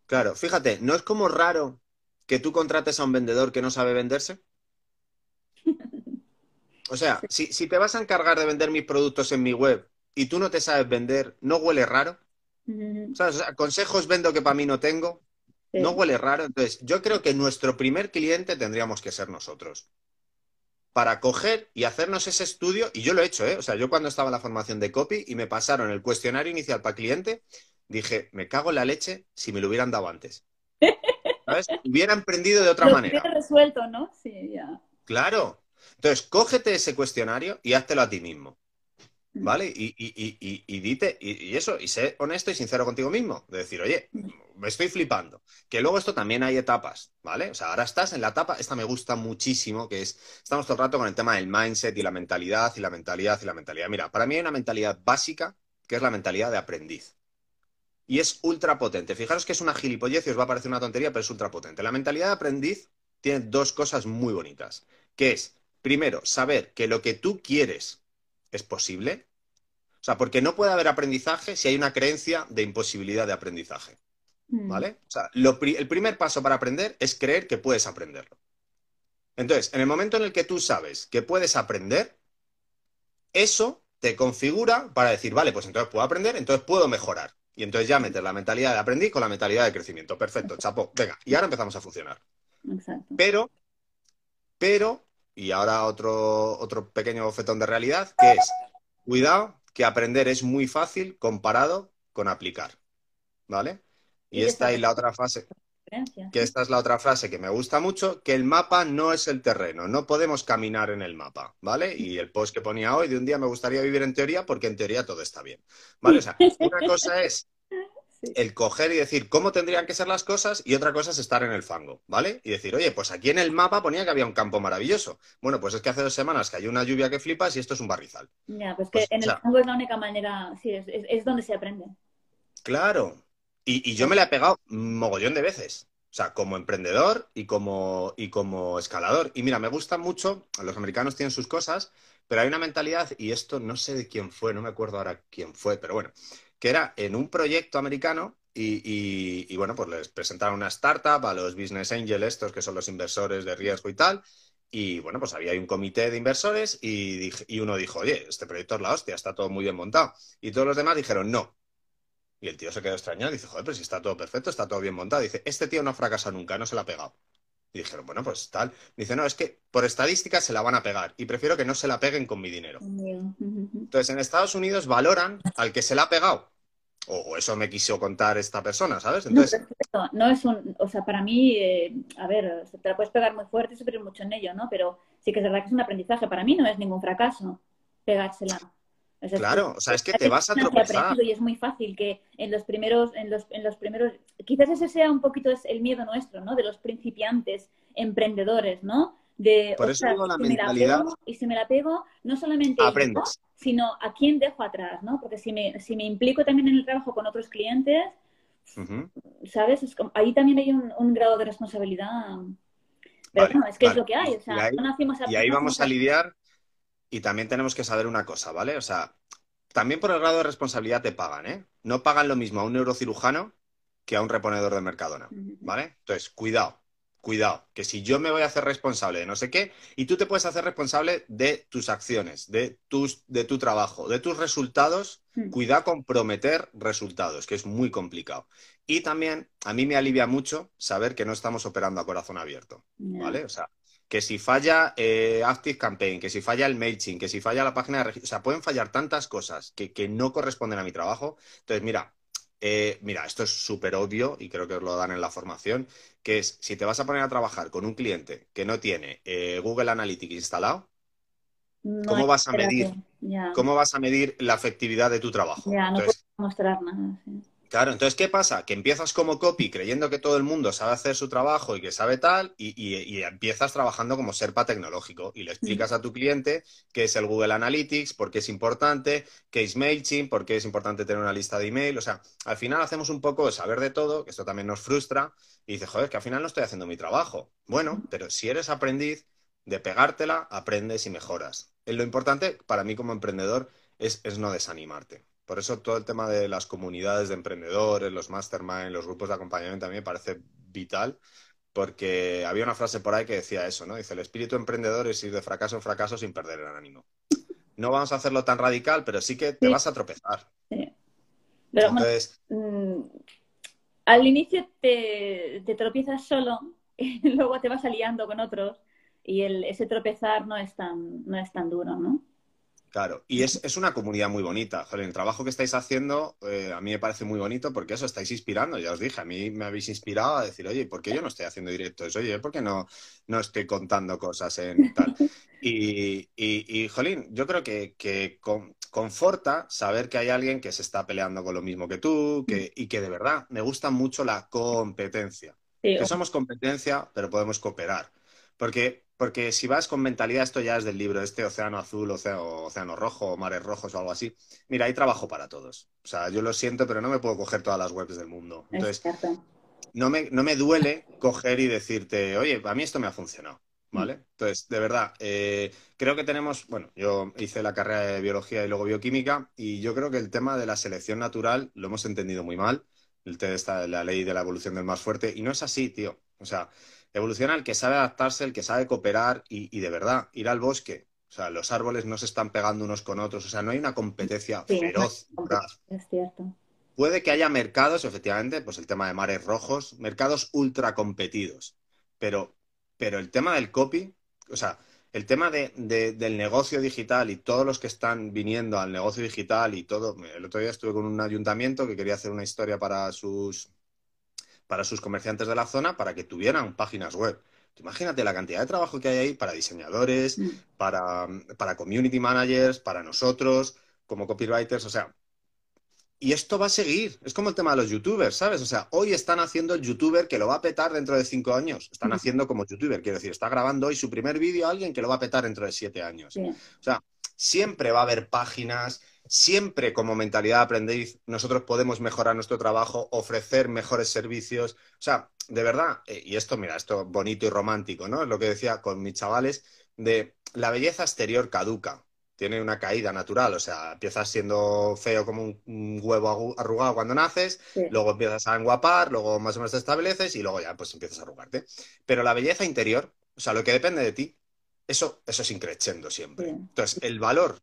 claro, fíjate, ¿no es como raro que tú contrates a un vendedor que no sabe venderse? O sea, si, si te vas a encargar de vender mis productos en mi web y tú no te sabes vender, ¿no huele raro? ¿Sabes? O sea, consejos vendo que para mí no tengo,
sí.
no huele raro. Entonces, yo creo que nuestro primer cliente tendríamos que ser nosotros. Para coger y hacernos ese estudio, y yo lo he hecho, ¿eh? O sea, yo cuando estaba en la formación de copy y me pasaron el cuestionario inicial para cliente, dije, me cago en la leche si me lo hubieran dado antes. ¿Sabes? Hubiera emprendido de otra
Lo
manera.
resuelto, ¿no? Sí, ya.
Claro. Entonces, cógete ese cuestionario y háztelo a ti mismo. ¿Vale? Y, y, y, dite, y eso, y sé honesto y sincero contigo mismo. De decir, oye, me estoy flipando. Que luego esto también hay etapas, ¿vale? O sea, ahora estás en la etapa, esta me gusta muchísimo, que es, estamos todo el rato con el tema del mindset y la mentalidad, y la mentalidad, y la mentalidad. Mira, para mí hay una mentalidad básica, que es la mentalidad de aprendiz. Y es ultra potente. Fijaros que es una gilipollez y os va a parecer una tontería, pero es ultra potente. La mentalidad de aprendiz tiene dos cosas muy bonitas, que es, primero, saber que lo que tú quieres es posible. O sea, porque no puede haber aprendizaje si hay una creencia de imposibilidad de aprendizaje.
Mm.
¿Vale? O sea, lo pri- el primer paso para aprender es creer que puedes aprenderlo. Entonces, en el momento en el que tú sabes que puedes aprender, eso te configura para decir, vale, pues entonces puedo aprender, entonces puedo mejorar. Y entonces ya meter la mentalidad de aprendiz con la mentalidad de crecimiento. Perfecto, chapo. Venga, y ahora empezamos a funcionar.
Exacto.
Pero, pero, y ahora otro, otro pequeño bofetón de realidad, que es, cuidado, que aprender es muy fácil comparado con aplicar. ¿Vale? Y esta y la otra fase, que esta es la otra frase que me gusta mucho, que el mapa no es el terreno, no podemos caminar en el mapa, ¿vale? Y el post que ponía hoy de un día me gustaría vivir en teoría porque en teoría todo está bien, ¿vale? O sea, una cosa es
Sí.
el coger y decir cómo tendrían que ser las cosas y otra cosa es estar en el fango, ¿vale? Y decir, oye, pues aquí en el mapa ponía que había un campo maravilloso. Bueno, pues es que hace dos semanas cayó una lluvia que flipas y esto es un barrizal.
Ya, pues que
Pues,
en
o
el fango es la única manera, sí, es, es, es donde se aprende.
Claro. Y, y yo me la he pegado mogollón de veces. O sea, como emprendedor y como, y como escalador. Y mira, me gusta mucho, los americanos tienen sus cosas, pero hay una mentalidad, y esto no sé de quién fue, no me acuerdo ahora quién fue, pero bueno, que era en un proyecto americano y, bueno, pues les presentaron una startup a los business angels estos, que son los inversores de riesgo y tal. Y bueno, pues había un comité de inversores y, dije- y uno dijo, oye, este proyecto es la hostia, está todo muy bien montado. Y todos los demás dijeron, no. Y el tío se quedó extrañado y dice, joder, pero si está todo perfecto, está todo bien montado. Dice, este tío no ha fracasado nunca, no se la ha pegado. Y dijeron, bueno, pues tal. Dice, no, es que por estadística se la van a pegar y prefiero que no se la peguen con mi dinero. Entonces, en Estados Unidos valoran al que se la ha pegado. O, eso me quiso contar esta persona, ¿sabes? Entonces.
No es un, o sea, para mí, eh, a ver, te la puedes pegar muy fuerte y sufrir mucho en ello, ¿no? Pero sí que es verdad que es un aprendizaje. Para mí no es ningún fracaso pegársela. Es
claro, o sea, es que te vas a tropezar.
Y es muy fácil que en los primeros, en los, en los primeros, quizás ese sea un poquito el miedo nuestro, ¿no? De los principiantes emprendedores, ¿no? De,
Por eso digo la
si me la
mentalidad-
pego- y si me la pego, no solamente yo,
Aprendes.
sino a quién dejo atrás, ¿no? Porque si me, si me implico también en el trabajo con otros clientes. ¿sabes? Es como- ahí también hay un, un grado de responsabilidad. Pero
Vale,
bueno, es que es lo que hay. O sea,
Y ahí-
no nacimos
Y ahí
no
vamos a lidiar y también tenemos que saber una cosa, ¿vale? O sea, también por el grado de responsabilidad te pagan, ¿eh? No pagan lo mismo a un neurocirujano que a un reponedor de Mercadona, ¿vale? Entonces, cuidado, cuidado, que si yo me voy a hacer responsable de no sé qué, y tú te puedes hacer responsable de tus acciones, de, tus, de tu trabajo, de tus resultados,
Mm.
cuidado con prometer resultados, que es muy complicado. Y también a mí me alivia mucho saber que no estamos operando a corazón abierto. ¿vale? O sea, que si falla eh, Active Campaign, que si falla el MailChimp, que si falla la página de registro, o sea, pueden fallar tantas cosas que, que no corresponden a mi trabajo. Entonces, mira, eh, mira, esto es súper obvio y creo que os lo dan en la formación, que es, si te vas a poner a trabajar con un cliente que no tiene eh, Google Analytics instalado,
No
¿cómo vas a medir? ¿cómo vas a medir la efectividad de tu trabajo?
ya, no
Entonces,
puedo mostrar nada. sí.
Claro, entonces, ¿qué pasa? Que empiezas como copy creyendo que todo el mundo sabe hacer su trabajo y que sabe tal, y, y- y empiezas trabajando como serpa tecnológico y le explicas a tu cliente qué es el Google Analytics, por qué es importante, qué es MailChimp, por qué es importante tener una lista de email. O sea, al final hacemos un poco de saber de todo, que esto también nos frustra, y dices, joder, que al final no estoy haciendo mi trabajo. Bueno, pero si eres aprendiz, de pegártela, aprendes y mejoras. Eh, Lo importante para mí como emprendedor es, es no desanimarte. Por eso todo el tema de las comunidades de emprendedores, los mastermind, los grupos de acompañamiento a mí me parece vital, porque había una frase por ahí que decía eso, ¿no? Dice, el espíritu emprendedor es ir de fracaso en fracaso sin perder el ánimo. No vamos a hacerlo tan radical, pero sí que te
Sí.
vas a tropezar.
Sí. Pero bueno,
Entonces,
mm, al inicio te, te tropiezas solo y luego te vas aliando con otros y el, ese tropezar no es tan, no es tan duro, ¿no?
Claro, y es, es una comunidad muy bonita. Joder, el trabajo que estáis haciendo eh, a mí me parece muy bonito porque eso estáis inspirando. Ya os dije, a mí me habéis inspirado a decir, oye, ¿por qué yo no estoy haciendo directos? Oye, ¿por qué no, no estoy contando cosas en tal? Y, y, y, jolín, yo creo que, que con- conforta saber que hay alguien que se está peleando con lo mismo que tú que, y que de verdad me gusta mucho la competencia.
Sí,
Que somos competencia, pero podemos cooperar. Porque, porque si vas con mentalidad, esto ya es del libro, este océano azul, océano, océano rojo, mares rojos o algo así. Mira, hay trabajo para todos. O sea, yo lo siento, pero no me puedo coger todas las webs del mundo.
es
Entonces, no me, no me duele coger y decirte, oye, a mí esto me ha funcionado. ¿Vale? Entonces, de verdad, eh, creo que tenemos, bueno, yo hice la carrera de biología y luego bioquímica y yo creo que el tema de la selección natural lo hemos entendido muy mal. El tema está la ley de la evolución del más fuerte y no es así, tío. O sea, evoluciona el que sabe adaptarse, el que sabe cooperar y, y de verdad, ir al bosque. O sea, los árboles no se están pegando unos con otros, o sea, no hay una competencia
Sí,
feroz.
Es cierto.
Puede que haya mercados, efectivamente, pues el tema de mares rojos, mercados ultra competidos, pero, pero el tema del copy, o sea, el tema de, de- del negocio digital y todos los que están viniendo al negocio digital y todo, el otro día estuve con un ayuntamiento que quería hacer una historia para sus, para sus comerciantes de la zona para que tuvieran páginas web. Imagínate la cantidad de trabajo que hay ahí para diseñadores,
Mm.
para, para community managers, para nosotros, como copywriters, o sea, y esto va a seguir. Es como el tema de los youtubers, ¿sabes? O sea, hoy están haciendo el youtuber que lo va a petar dentro de cinco años. Están
Mm.
haciendo como youtuber, quiero decir, está grabando hoy su primer vídeo a alguien que lo va a petar dentro de siete años.
Sí.
O sea, siempre va a haber páginas, siempre como mentalidad de aprendiz, nosotros podemos mejorar nuestro trabajo, ofrecer mejores servicios. O sea, de verdad, eh, y esto, mira, esto bonito y romántico, ¿no? Es lo que decía con mis chavales, de la belleza exterior caduca, tiene una caída natural, o sea, empiezas siendo feo como un, huevo arrugado cuando naces,
Sí.
luego empiezas a enguapar, luego más o menos te estableces y luego ya pues empiezas a arrugarte. Pero la belleza interior, o sea, lo que depende de ti, eso, eso es increciendo siempre.
Sí.
Entonces, el valor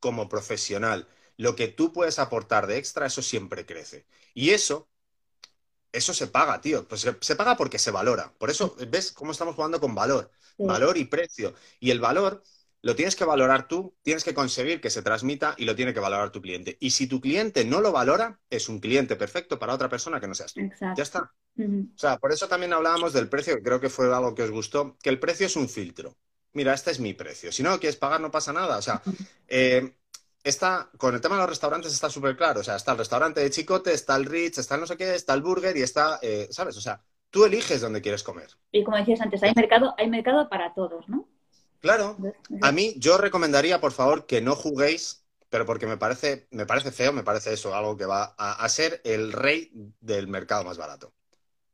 como profesional, lo que tú puedes aportar de extra, eso siempre crece. Y eso, eso se paga, tío. Pues se, se paga porque se valora. Por eso, ¿ves cómo estamos jugando con valor?
Sí.
Valor y precio. Y el valor lo tienes que valorar tú, tienes que conseguir que se transmita y lo tiene que valorar tu cliente. Y si tu cliente no lo valora, es un cliente perfecto para otra persona que no seas tú.
Exacto.
Ya está. O sea, por eso también hablábamos del precio, que creo que fue algo que os gustó, que el precio es un filtro. Mira, este es mi precio. Si no lo quieres pagar, no pasa nada. O sea, eh, está, con el tema de los restaurantes está súper claro. O sea, está el restaurante de Chicote, está el Ritz, está el no sé qué, está el Burger y está, eh, ¿sabes? O sea, tú eliges dónde quieres comer.
Y como decías antes, hay mercado, hay mercado para todos, ¿no?
Claro. A mí, yo recomendaría, por favor, que no juguéis, pero porque me parece, me parece feo, me parece eso, algo que va a, a ser el rey del mercado más barato.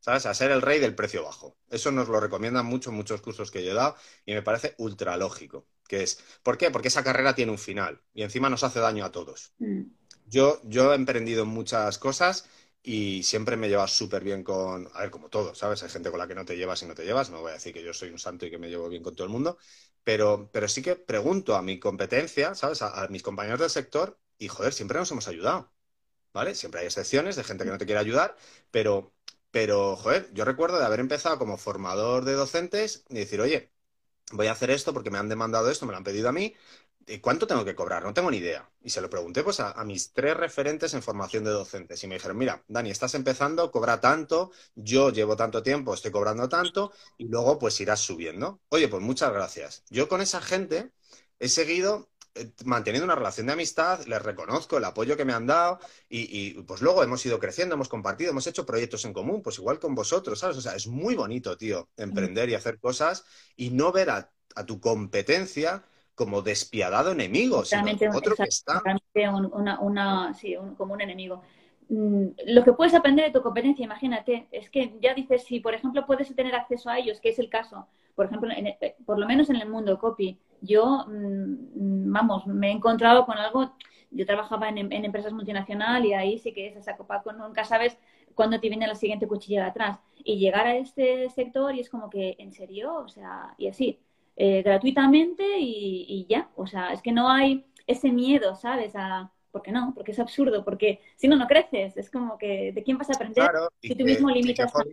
¿Sabes? A ser el rey del precio bajo. Eso nos lo recomiendan mucho muchos cursos que yo he dado y me parece ultra lógico. Que es, ¿por qué? Porque esa carrera tiene un final y encima nos hace daño a todos.
Mm.
Yo, yo he emprendido en muchas cosas y siempre me llevas súper bien con, a ver, como todo, ¿sabes? Hay gente con la que no te llevas y no te llevas, no voy a decir que yo soy un santo y que me llevo bien con todo el mundo, pero, pero sí que pregunto a mi competencia, ¿sabes? A, a mis compañeros del sector y, joder, siempre nos hemos ayudado, ¿vale? Siempre hay excepciones de gente que no te quiere ayudar, pero, pero, joder, yo recuerdo de haber empezado como formador de docentes y decir, oye, voy a hacer esto porque me han demandado esto, me lo han pedido a mí, ¿Y cuánto tengo que cobrar? No tengo ni idea. Y se lo pregunté pues a, a mis tres referentes en formación de docentes y me dijeron, mira, Dani, estás empezando, cobra tanto, yo llevo tanto tiempo, estoy cobrando tanto y luego pues irás subiendo. Oye, pues muchas gracias. Yo con esa gente he seguido manteniendo una relación de amistad, les reconozco el apoyo que me han dado y, y, pues luego hemos ido creciendo, hemos compartido, hemos hecho proyectos en común, pues igual con vosotros, ¿sabes? O sea, es muy bonito, tío, emprender y hacer cosas y no ver a, a tu competencia como despiadado enemigo, sino otro que está...
un- una, una- sí, un- como un enemigo. Mm, Lo que puedes aprender de tu competencia, imagínate, es que ya dices, si por ejemplo puedes tener acceso a ellos, que es el caso, por ejemplo, en eh, por lo menos en el mundo copy, yo, mm, vamos, me he encontrado con algo, yo trabajaba en, en empresas multinacionales y ahí sí que es esa copa, con- nunca sabes cuándo te viene la siguiente cuchilla de atrás. Y llegar a este sector y es como que, ¿en serio? O sea, y así eh, gratuitamente y, y ya. O sea, es que no hay ese miedo, ¿sabes? A, ¿Por qué no? Porque es absurdo, porque si no, no creces. Es como que, ¿de quién vas a aprender
Claro,
si tú mismo limitas? a-.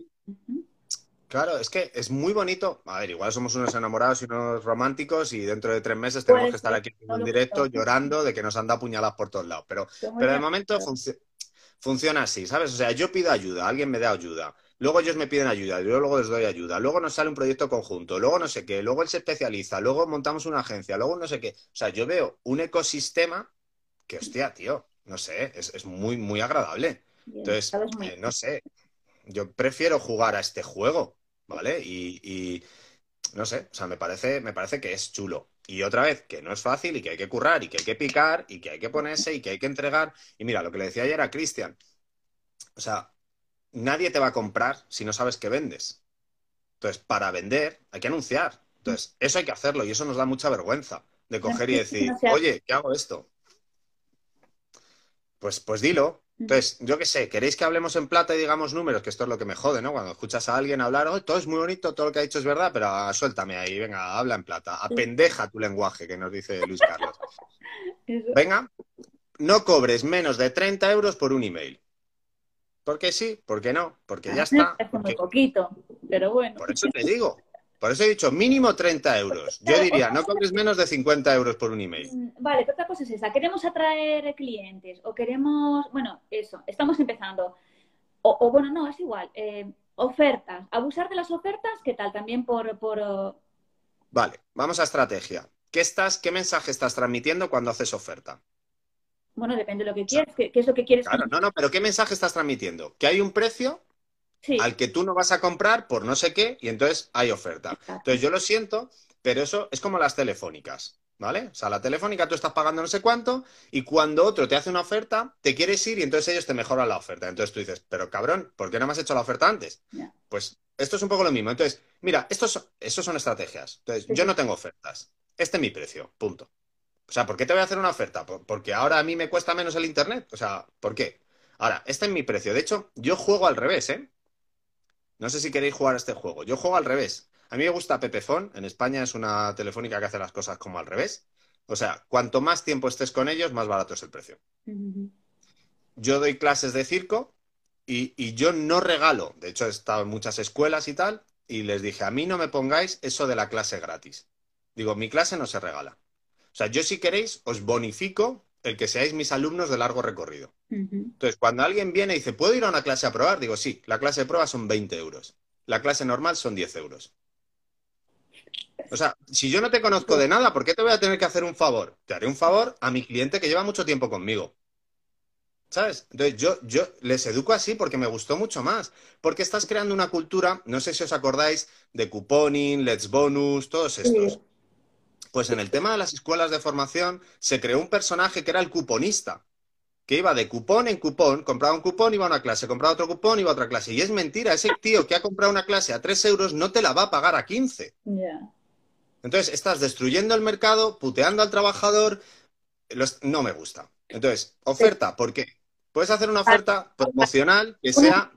Claro, es que es muy bonito. A ver, igual somos unos enamorados y unos románticos y dentro de tres meses tenemos que estar aquí en un directo llorando de que nos han dado puñaladas por todos lados. Pero, pero de momento funciona así, ¿sabes? O sea, yo pido ayuda, alguien me da ayuda, luego ellos me piden ayuda, yo luego les doy ayuda, luego nos sale un proyecto conjunto, luego no sé qué, luego él se especializa, luego montamos una agencia, luego no sé qué. O sea, yo veo un ecosistema que, hostia, tío, no sé, es, es muy, muy agradable.
Bien,
Entonces, eh, no sé, yo prefiero jugar a este juego, ¿vale? Y, y, no sé, o sea, me parece, me parece que es chulo. Y otra vez, que no es fácil y que hay que currar y que hay que picar y que hay que ponerse y que hay que entregar. Y mira, lo que le decía ayer a Cristian, o sea, nadie te va a comprar si no sabes qué vendes. Entonces, para vender hay que anunciar. Entonces, eso hay que hacerlo y eso nos da mucha vergüenza de coger y decir, oye, ¿qué hago esto? Pues, pues dilo. Entonces, yo qué sé, ¿queréis que hablemos en plata y digamos números? Que esto es lo que me jode, ¿no? Cuando escuchas a alguien hablar, oh, todo es muy bonito, todo lo que ha dicho es verdad, pero ah, suéltame ahí, venga, habla en plata. Apendeja tu lenguaje, que nos dice Luis Carlos. Venga, no cobres menos de 30 euros por un email. ¿Por qué sí? ¿Por qué no? Porque ya está.
Es muy
Porque-
poquito, pero bueno.
por eso te digo. Por eso he dicho mínimo 30 euros. Yo diría, no cobres menos de 50 euros por un email.
Mm, Vale, pero otra cosa es esa. ¿Queremos atraer clientes o queremos, bueno, eso, estamos empezando. O, o bueno, no, es igual. eh, ofertas. Abusar de las ofertas, ¿qué tal? También por, por
Vale, vamos a estrategia. ¿Qué, estás, ¿Qué mensaje estás transmitiendo cuando haces oferta?
bueno, depende de lo que quieres. ¿Qué, qué es lo que quieres?
Claro, no, no, pero ¿qué mensaje estás transmitiendo? Que hay un precio
Sí,
al que tú no vas a comprar por no sé qué y entonces hay oferta.
exacto.
Entonces yo lo siento, pero eso es como las telefónicas, ¿vale? O sea, la telefónica tú estás pagando no sé cuánto y cuando otro te hace una oferta, te quieres ir y entonces ellos te mejoran la oferta. Entonces tú dices, pero cabrón, ¿por qué no me has hecho la oferta antes? Pues esto es un poco lo mismo. Entonces, mira, estos son, estos son estrategias. Entonces,
Sí,
yo no tengo ofertas. Este es mi precio, punto. O sea, ¿por qué te voy a hacer una oferta? ¿Por- Porque ahora a mí me cuesta menos el internet. O sea, ¿por qué? Ahora, este es mi precio. De hecho, yo juego al revés, ¿eh? No sé si queréis jugar a este juego. Yo juego al revés. A mí me gusta Pepefon. En España es una telefónica que hace las cosas como al revés. O sea, cuanto más tiempo estés con ellos, más barato es el precio. Yo doy clases de circo y, y yo no regalo. De hecho, he estado en muchas escuelas y tal. Y les dije, a mí no me pongáis eso de la clase gratis. Digo, mi clase no se regala. O sea, yo si queréis, os bonifico el que seáis mis alumnos de largo recorrido. Entonces, cuando alguien viene y dice, ¿puedo ir a una clase a probar? Digo, sí, la clase de prueba son 20 euros. La clase normal son 10 euros. O sea, si yo no te conozco de nada, ¿por qué te voy a tener que hacer un favor? Te haré un favor a mi cliente que lleva mucho tiempo conmigo. ¿Sabes? Entonces yo, yo les educo así porque me gustó mucho más. Porque estás creando una cultura, no sé si os acordáis, de couponing, let's bonus, todos estos.
Sí.
Pues en el tema de las escuelas de formación se creó un personaje que era el cuponista, que iba de cupón en cupón, compraba un cupón, iba a una clase, compraba otro cupón, iba a otra clase. Y es mentira, ese tío que ha comprado una clase a 3 euros no te la va a pagar a 15.
Ya.
Entonces estás destruyendo el mercado, puteando al trabajador. Los- No me gusta. Entonces, oferta, ¿por qué? Puedes hacer una oferta promocional que sea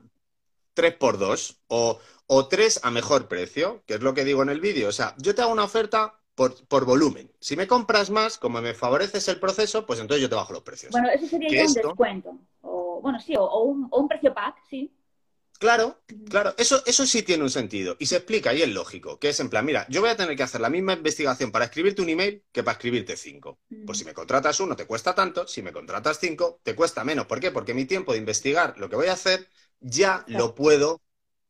3 por 2 o, o 3 a mejor precio, que es lo que digo en el vídeo. O sea, yo te hago una oferta por, por volumen. Si me compras más, como me favoreces el proceso, pues entonces yo te bajo los precios.
Bueno, eso sería
¿Qué
ya un
esto?
descuento. O, bueno, sí, o, o un, o un precio pack, sí.
Claro, claro, eso, eso sí tiene un sentido y se explica y es lógico, que es en plan, mira, yo voy a tener que hacer la misma investigación para escribirte un email que para escribirte cinco. Pues si me contratas uno te cuesta tanto, si me contratas cinco te cuesta menos. ¿Por qué? Porque mi tiempo de investigar lo que voy a hacer ya lo puedo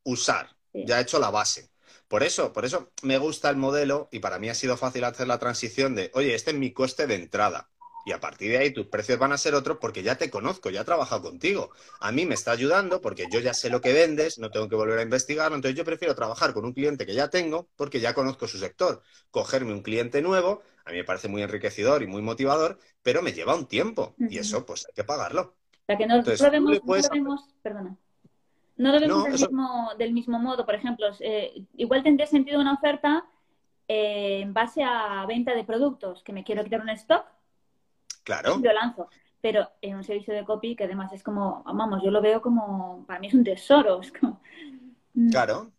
usar,
Sí.
ya he hecho la base. Por eso, por eso me gusta el modelo y para mí ha sido fácil hacer la transición de, oye, este es mi coste de entrada. Y a partir de ahí tus precios van a ser otros porque ya te conozco, ya he trabajado contigo. A mí me está ayudando porque yo ya sé lo que vendes, no tengo que volver a investigarlo. Entonces yo prefiero trabajar con un cliente que ya tengo porque ya conozco su sector. Cogerme un cliente nuevo, a mí me parece muy enriquecedor y muy motivador, pero me lleva un tiempo y eso pues hay que pagarlo.
O sea, que no
Entonces, puedes
no lo vemos- perdona. No lo vemos
No,
del,
eso-
mismo, del mismo modo. Por ejemplo, eh, igual tendría sentido una oferta eh, en base a venta de productos, que me quiero quitar un stock,
Claro.
lo lanzo. Pero en un servicio de copy, que además es como, vamos, yo lo veo como, para mí es un tesoro. Es como, mm,
Claro.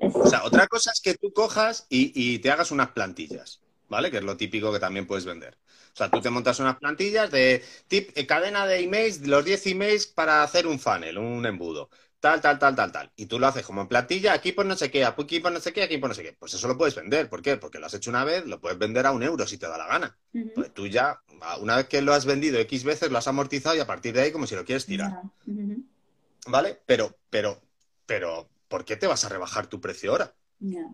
es-
O sea, otra cosa es que tú cojas y, y te hagas unas plantillas, ¿vale? Que es lo típico que también puedes vender. O sea, tú te montas unas plantillas de tip, eh, cadena de emails, los 10 emails para hacer un funnel, un embudo. Tal, tal, tal, tal, tal. Y tú lo haces como en plantilla, aquí por no sé qué, aquí por no sé qué, aquí por no sé qué. Pues eso lo puedes vender. ¿Por qué? Porque lo has hecho una vez, lo puedes vender a un euro si te da la gana. Pues tú ya, una vez que lo has vendido X veces, lo has amortizado y a partir de ahí como si lo quieres tirar. ¿Vale? Pero, pero, pero, ¿por qué te vas a rebajar tu precio ahora?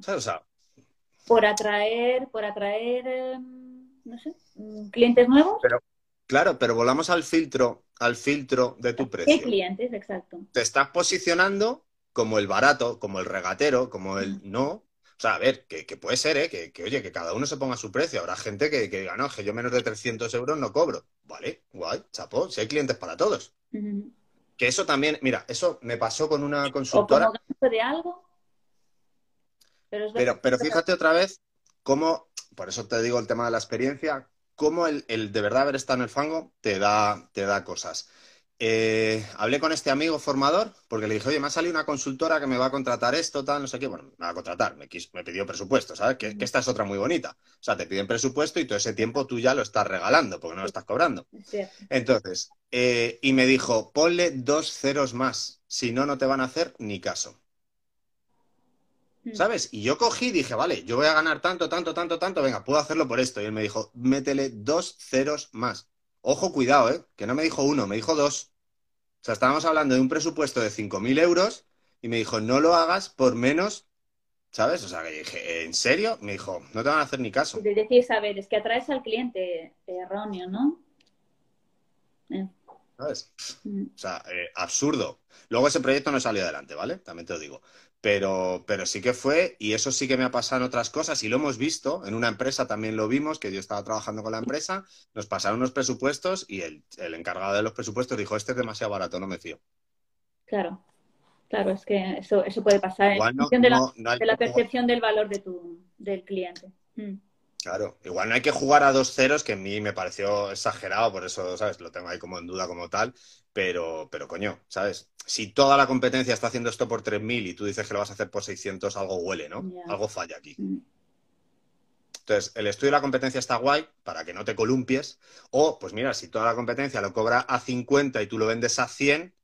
¿Sabes? O sea,
Por atraer, por atraer, eh, no sé, mm, clientes nuevos.
Claro, pero volvamos al filtro, al filtro de tu
¿Qué
precio.
clientes? Exacto.
Te estás posicionando como el barato, como el regatero, como el no. O sea, a ver, que, que puede ser, ¿eh? Que, que, oye, que cada uno se ponga su precio. Habrá gente que, que diga, no, es que yo menos de 300 euros no cobro. Vale, guay, chapo, si hay clientes para todos. Que eso también, mira, eso me pasó con una
O como
consultora,
de algo. Pero,
pero fíjate otra vez cómo, por eso te digo el tema de la experiencia, cómo el, el de verdad haber estado en el fango te da, te da cosas. Eh, hablé con este amigo formador porque le dije, oye, me ha salido una consultora que me va a contratar esto, tal, no sé qué. Bueno, me va a contratar, me, quis- me pidió presupuesto, ¿sabes? Que, que esta es otra muy bonita. O sea, te piden presupuesto y todo ese tiempo tú ya lo estás regalando porque no lo estás cobrando. Entonces, eh, y me dijo, ponle dos ceros más, si no, no te van a hacer ni caso.
Mm.
¿Sabes? Y yo cogí y dije, vale, yo voy a ganar tanto, tanto, tanto, tanto, venga, puedo hacerlo por esto. Y él me dijo, métele dos ceros más. Ojo, cuidado, ¿eh? Que no me dijo uno, me dijo dos. O sea, estábamos hablando de un presupuesto de 5.000 euros y me dijo, no lo hagas por menos, ¿sabes? O sea, que dije, ¿en serio? Me dijo, no te van a hacer ni caso.
Decís, a ver, es que atraes al cliente erróneo, ¿no? Eh,
¿Sabes?
mm.
O sea, eh, absurdo. Luego ese proyecto no salió adelante, ¿vale? También te lo digo. Pero, pero sí que fue, y eso sí que me ha pasado en otras cosas, y lo hemos visto, en una empresa también lo vimos, que yo estaba trabajando con la empresa, nos pasaron unos presupuestos y el, el encargado de los presupuestos dijo, este es demasiado barato, no me fío.
Claro, claro, es que eso, eso puede pasar en
no,
función de la,
no- no hay
de la
que jugar-
percepción del valor de tu, del cliente. Mm.
Claro, igual no hay que jugar a dos ceros, que a mí me pareció exagerado, por eso, ¿sabes? Lo tengo ahí como en duda como tal, pero, pero coño, ¿sabes? Si toda la competencia está haciendo esto por 3.000 y tú dices que lo vas a hacer por 600, algo huele, ¿no? Algo falla aquí.
Mm.
Entonces, el estudio de la competencia está guay para que no te columpies. O, pues mira, si toda la competencia lo cobra a 50 y tú lo vendes a 100,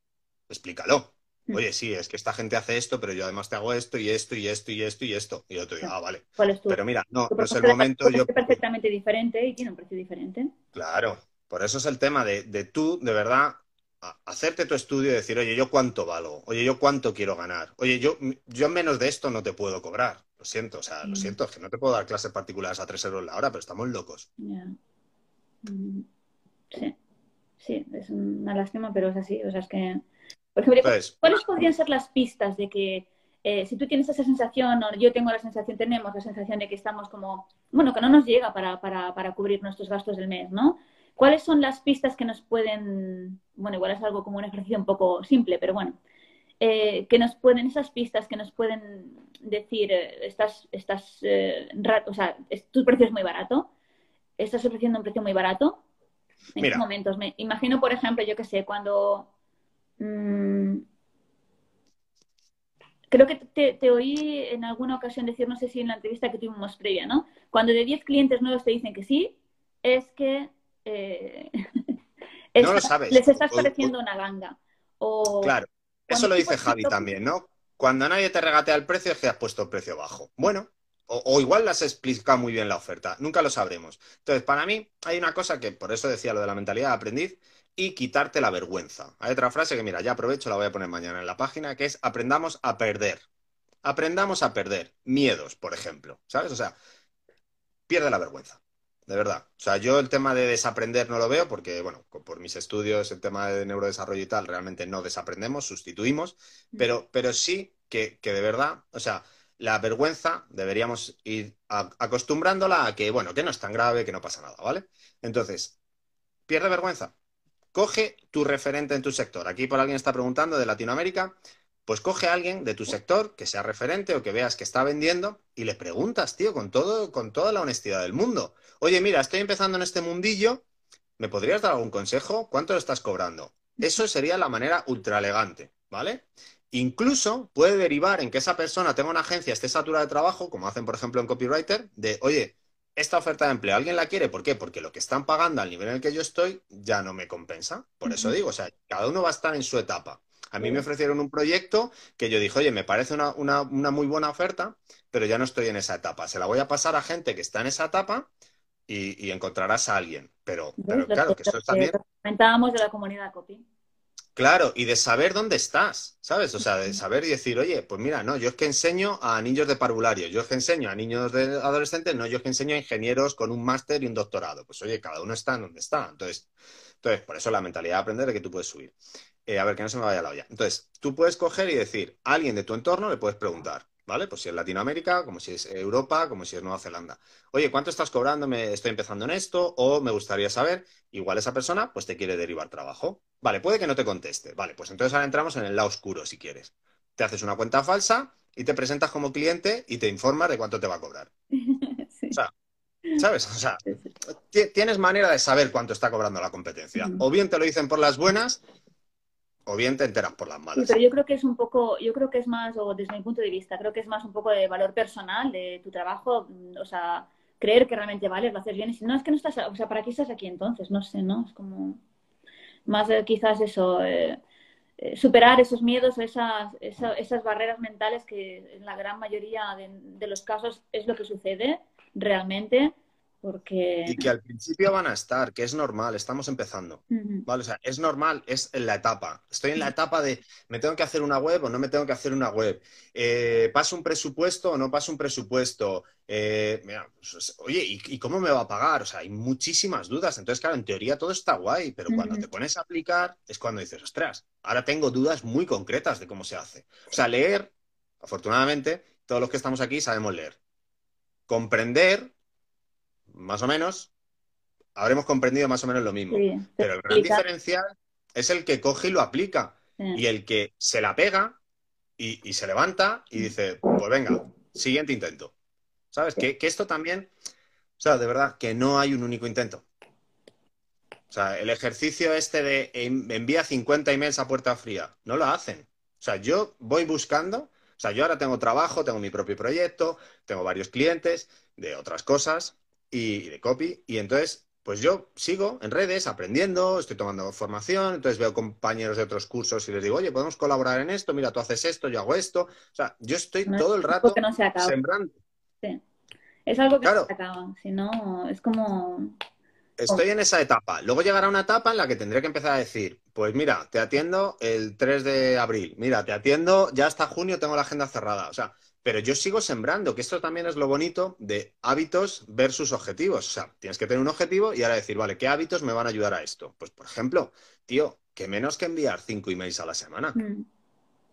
explícalo.
Mm.
Oye, sí, es que esta gente hace esto, pero yo además te hago esto y esto y esto y esto y esto. Y yo te digo, ah, vale.
¿Cuál es tu,
Pero mira, no,
tu
no es el momento.
valor?
Yo,
Es perfectamente diferente y tiene un precio diferente.
claro, por eso es el tema de, de tú, de verdad, hacerte tu estudio y decir, oye, ¿yo cuánto valgo? Oye, ¿yo cuánto quiero ganar? Oye, yo, yo menos de esto no te puedo cobrar. Lo siento, o sea, lo
Mm.
siento, es que no te puedo dar clases particulares a 3 euros la hora, pero estamos locos.
Mm. Sí, sí, es una lástima, pero es así. O sea, es que, por ejemplo,
Entonces,
¿cuáles podrían ser las pistas de que eh, si tú tienes esa sensación, o yo tengo la sensación, tenemos la sensación de que estamos como, bueno, que no nos llega para, para, para cubrir nuestros gastos del mes, ¿no? ¿Cuáles son las pistas que nos pueden, bueno, igual es algo como un ejercicio un poco simple, pero bueno, eh, que nos pueden, esas pistas que nos pueden decir, eh, estás, estás, eh, o sea, es- tu precio es muy barato, estás ofreciendo un precio muy barato. En
Mira.
qué momentos? Me imagino, por ejemplo, yo que sé, cuando mm, creo que te, te oí en alguna ocasión decir, no sé si en la entrevista que tuvimos previa, ¿no? Cuando de 10 clientes nuevos te dicen que sí, es que eh,
No lo sabes.
les estás
O-
pareciendo una ganga. O
Claro, eso lo dice Javi también, ¿no? Cuando nadie te regatea el precio es que has puesto el precio bajo. Bueno, o, o igual las explica muy bien la oferta, nunca lo sabremos. Entonces, para mí hay una cosa que por eso decía lo de la mentalidad de aprendiz y quitarte la vergüenza. Hay otra frase que, mira, ya aprovecho, la voy a poner mañana en la página, que es aprendamos a perder. aprendamos a perder miedos, por ejemplo, ¿sabes? O sea, pierde la vergüenza, de verdad. O sea, yo el tema de desaprender no lo veo porque, bueno, por mis estudios, el tema de neurodesarrollo y tal, realmente no desaprendemos, sustituimos, pero, pero sí que, que de verdad, o sea, la vergüenza deberíamos ir a- acostumbrándola a que, bueno, que no es tan grave, que no pasa nada, ¿vale? Entonces, pierde vergüenza. Coge tu referente en tu sector. Aquí por alguien está preguntando de Latinoamérica, pues coge a alguien de tu sector que sea referente o que veas que está vendiendo y le preguntas, tío, con todo, con toda la honestidad del mundo. Oye, mira, estoy empezando en este mundillo, ¿me podrías dar algún consejo? ¿Cuánto lo estás cobrando? Eso sería la manera ultra elegante, ¿vale? Incluso puede derivar en que esa persona tenga una agencia, esté saturada de trabajo, como hacen, por ejemplo, en Copywriter, de, oye, esta oferta de empleo, ¿alguien la quiere? ¿Por qué? Porque lo que están pagando al nivel en el que yo estoy ya no me compensa. Por eso digo, o sea, cada uno va a estar en su etapa. A mí me ofrecieron un proyecto que yo dije, oye, me parece una, una- una muy buena oferta, pero ya no estoy en esa etapa. Se la voy a pasar a gente que está en esa etapa y, y encontrarás a alguien. Pero, claro,
que-
que eso
lo
es también
comentábamos de la comunidad copy.
Claro, y de saber dónde estás, ¿sabes? O sea, de saber y decir, oye, pues mira, no, yo es que enseño a niños de parvulario, yo es que enseño a niños de adolescentes, no, yo es que enseño a ingenieros con un máster y un doctorado. Pues oye, cada uno está en donde está. Entonces, entonces por eso la mentalidad de aprender es que tú puedes subir. Eh, a ver, que no se me vaya la olla. Entonces, tú puedes coger y decir, a alguien de tu entorno le puedes preguntar, ¿vale? Pues si es Latinoamérica, como si es Europa, como si es Nueva Zelanda. Oye, ¿cuánto estás cobrando? Me estoy empezando en esto, o me gustaría saber. Igual esa persona, pues te quiere derivar trabajo. Vale, puede que no te conteste. Vale, pues entonces ahora entramos en el lado oscuro, si quieres. Te haces una cuenta falsa y te presentas como cliente y te informas de cuánto te va a cobrar.
Sí.
O sea, ¿sabes? O sea, tienes manera de saber cuánto está cobrando la competencia. O bien te lo dicen por las buenas, o bien te enteras por las malas.
pero yo creo que es un poco, yo creo que es más, o desde mi punto de vista, creo que es más un poco de valor personal de tu trabajo, mm, o sea, creer que realmente vales, lo haces bien, y si no, es que no estás, o sea, ¿para qué estás aquí entonces? No sé, ¿no? Es como más eh, quizás eso, eh, eh, superar esos miedos o esas, esa- esas barreras mentales que en la gran mayoría de los casos es lo que sucede realmente, porque...
Y que al principio van a estar, que es normal, estamos empezando. Vale, o sea, es normal, es en la etapa. Estoy en la etapa de me tengo que hacer una web o no me tengo que hacer una web. Eh, ¿Paso un presupuesto o no paso un presupuesto? Eh, mira, pues, oye, ¿y, y cómo me va a pagar? O sea, hay muchísimas dudas. Entonces, claro, en teoría todo está guay, pero cuando te pones a aplicar es cuando dices, ostras, ahora tengo dudas muy concretas de cómo se hace. O sea, leer, afortunadamente, todos los que estamos aquí sabemos leer. Comprender, más o menos, habremos comprendido más o menos lo mismo.
Sí,
Pero el gran
explica-
diferencial es el que coge y lo aplica.
sí.
Y el que se la pega y, y se levanta y dice, pues venga, siguiente intento. ¿Sabes? Que, que esto también, o sea, de verdad, que no hay un único intento. O sea, el ejercicio este de en- envía 50 emails a puerta fría, no lo hacen. O sea, yo voy buscando, o sea, yo ahora tengo trabajo, tengo mi propio proyecto, tengo varios clientes de otras cosas y, de copy, y entonces, pues yo sigo en redes aprendiendo, estoy tomando formación, entonces veo compañeros de otros cursos y les digo, oye, podemos colaborar en esto, mira, tú haces esto, yo hago esto. O sea, yo estoy
No,
todo el rato
algo que no se acaba.
sembrando.
Sí. Es algo que
Claro.
no se acaba. Si no, es como.
Estoy en esa etapa. Luego llegará una etapa en la que tendré que empezar a decir, pues mira, te atiendo el 3 de abril, mira, te atiendo ya hasta junio, tengo la agenda cerrada. O sea, pero yo sigo sembrando, que esto también es lo bonito de hábitos versus objetivos. O sea, tienes que tener un objetivo y ahora decir, vale, ¿qué hábitos me van a ayudar a esto? Pues, por ejemplo, tío, que menos que enviar cinco emails a la semana.
mm,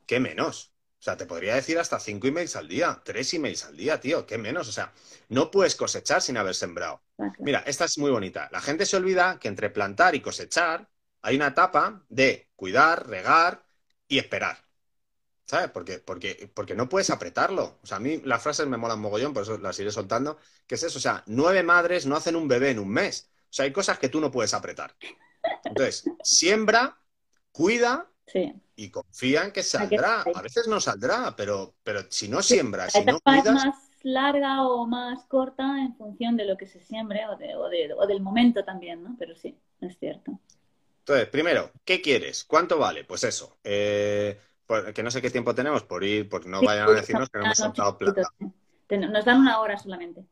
¿Qué menos? O sea, te podría decir hasta cinco emails al día, tres emails al día, tío, ¿qué menos? O sea, no puedes cosechar sin haber sembrado. Mira, esta es muy bonita. La gente se olvida que entre plantar y cosechar hay una etapa de cuidar, regar y esperar. ¿Sabes? Porque, porque, porque no puedes apretarlo. O sea, a mí las frases me molan mogollón, por eso las iré soltando. ¿Qué es eso? O sea, nueve madres no hacen un bebé en un mes. O sea, hay cosas que tú no puedes apretar. Entonces, siembra, cuida
Sí.
y confía en que saldrá. A veces no saldrá, pero, pero si no siembras,
La
si no cuidas,
más larga o más corta en función de lo que se siembre o, de- o de- o del momento también, ¿no? Pero sí, es cierto.
Entonces, primero, ¿qué quieres? ¿Cuánto vale? Pues eso. eh, por- que no sé qué tiempo tenemos por ir, porque no
Sí,
vayan a decirnos que no hemos soltado plata.
Nos dan una hora solamente.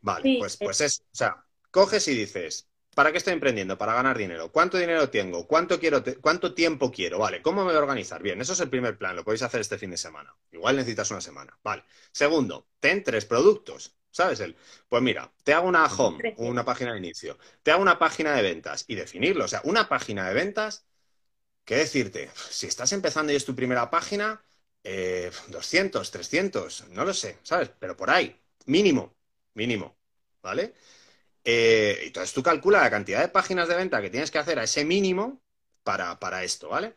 Vale,
Sí,
pues,
eh.
pues eso. O sea, coges y dices, ¿para qué estoy emprendiendo? Para ganar dinero. ¿Cuánto dinero tengo? ¿Cuánto, quiero te- ¿Cuánto tiempo quiero? Vale, ¿cómo me voy a organizar? Bien, eso es el primer plan, lo podéis hacer este fin de semana. Igual necesitas una semana. Vale. Segundo, ten tres productos. ¿Sabes? El, pues mira, te hago una home, una página de inicio, te hago una página de ventas y definirlo. O sea, una página de ventas, ¿qué decirte? Si estás empezando y es tu primera página, eh, 200, 300, no lo sé, ¿sabes? Pero por ahí, mínimo, mínimo, ¿vale? Eh, entonces tú calculas la cantidad de páginas de venta que tienes que hacer a ese mínimo para, para esto, ¿vale?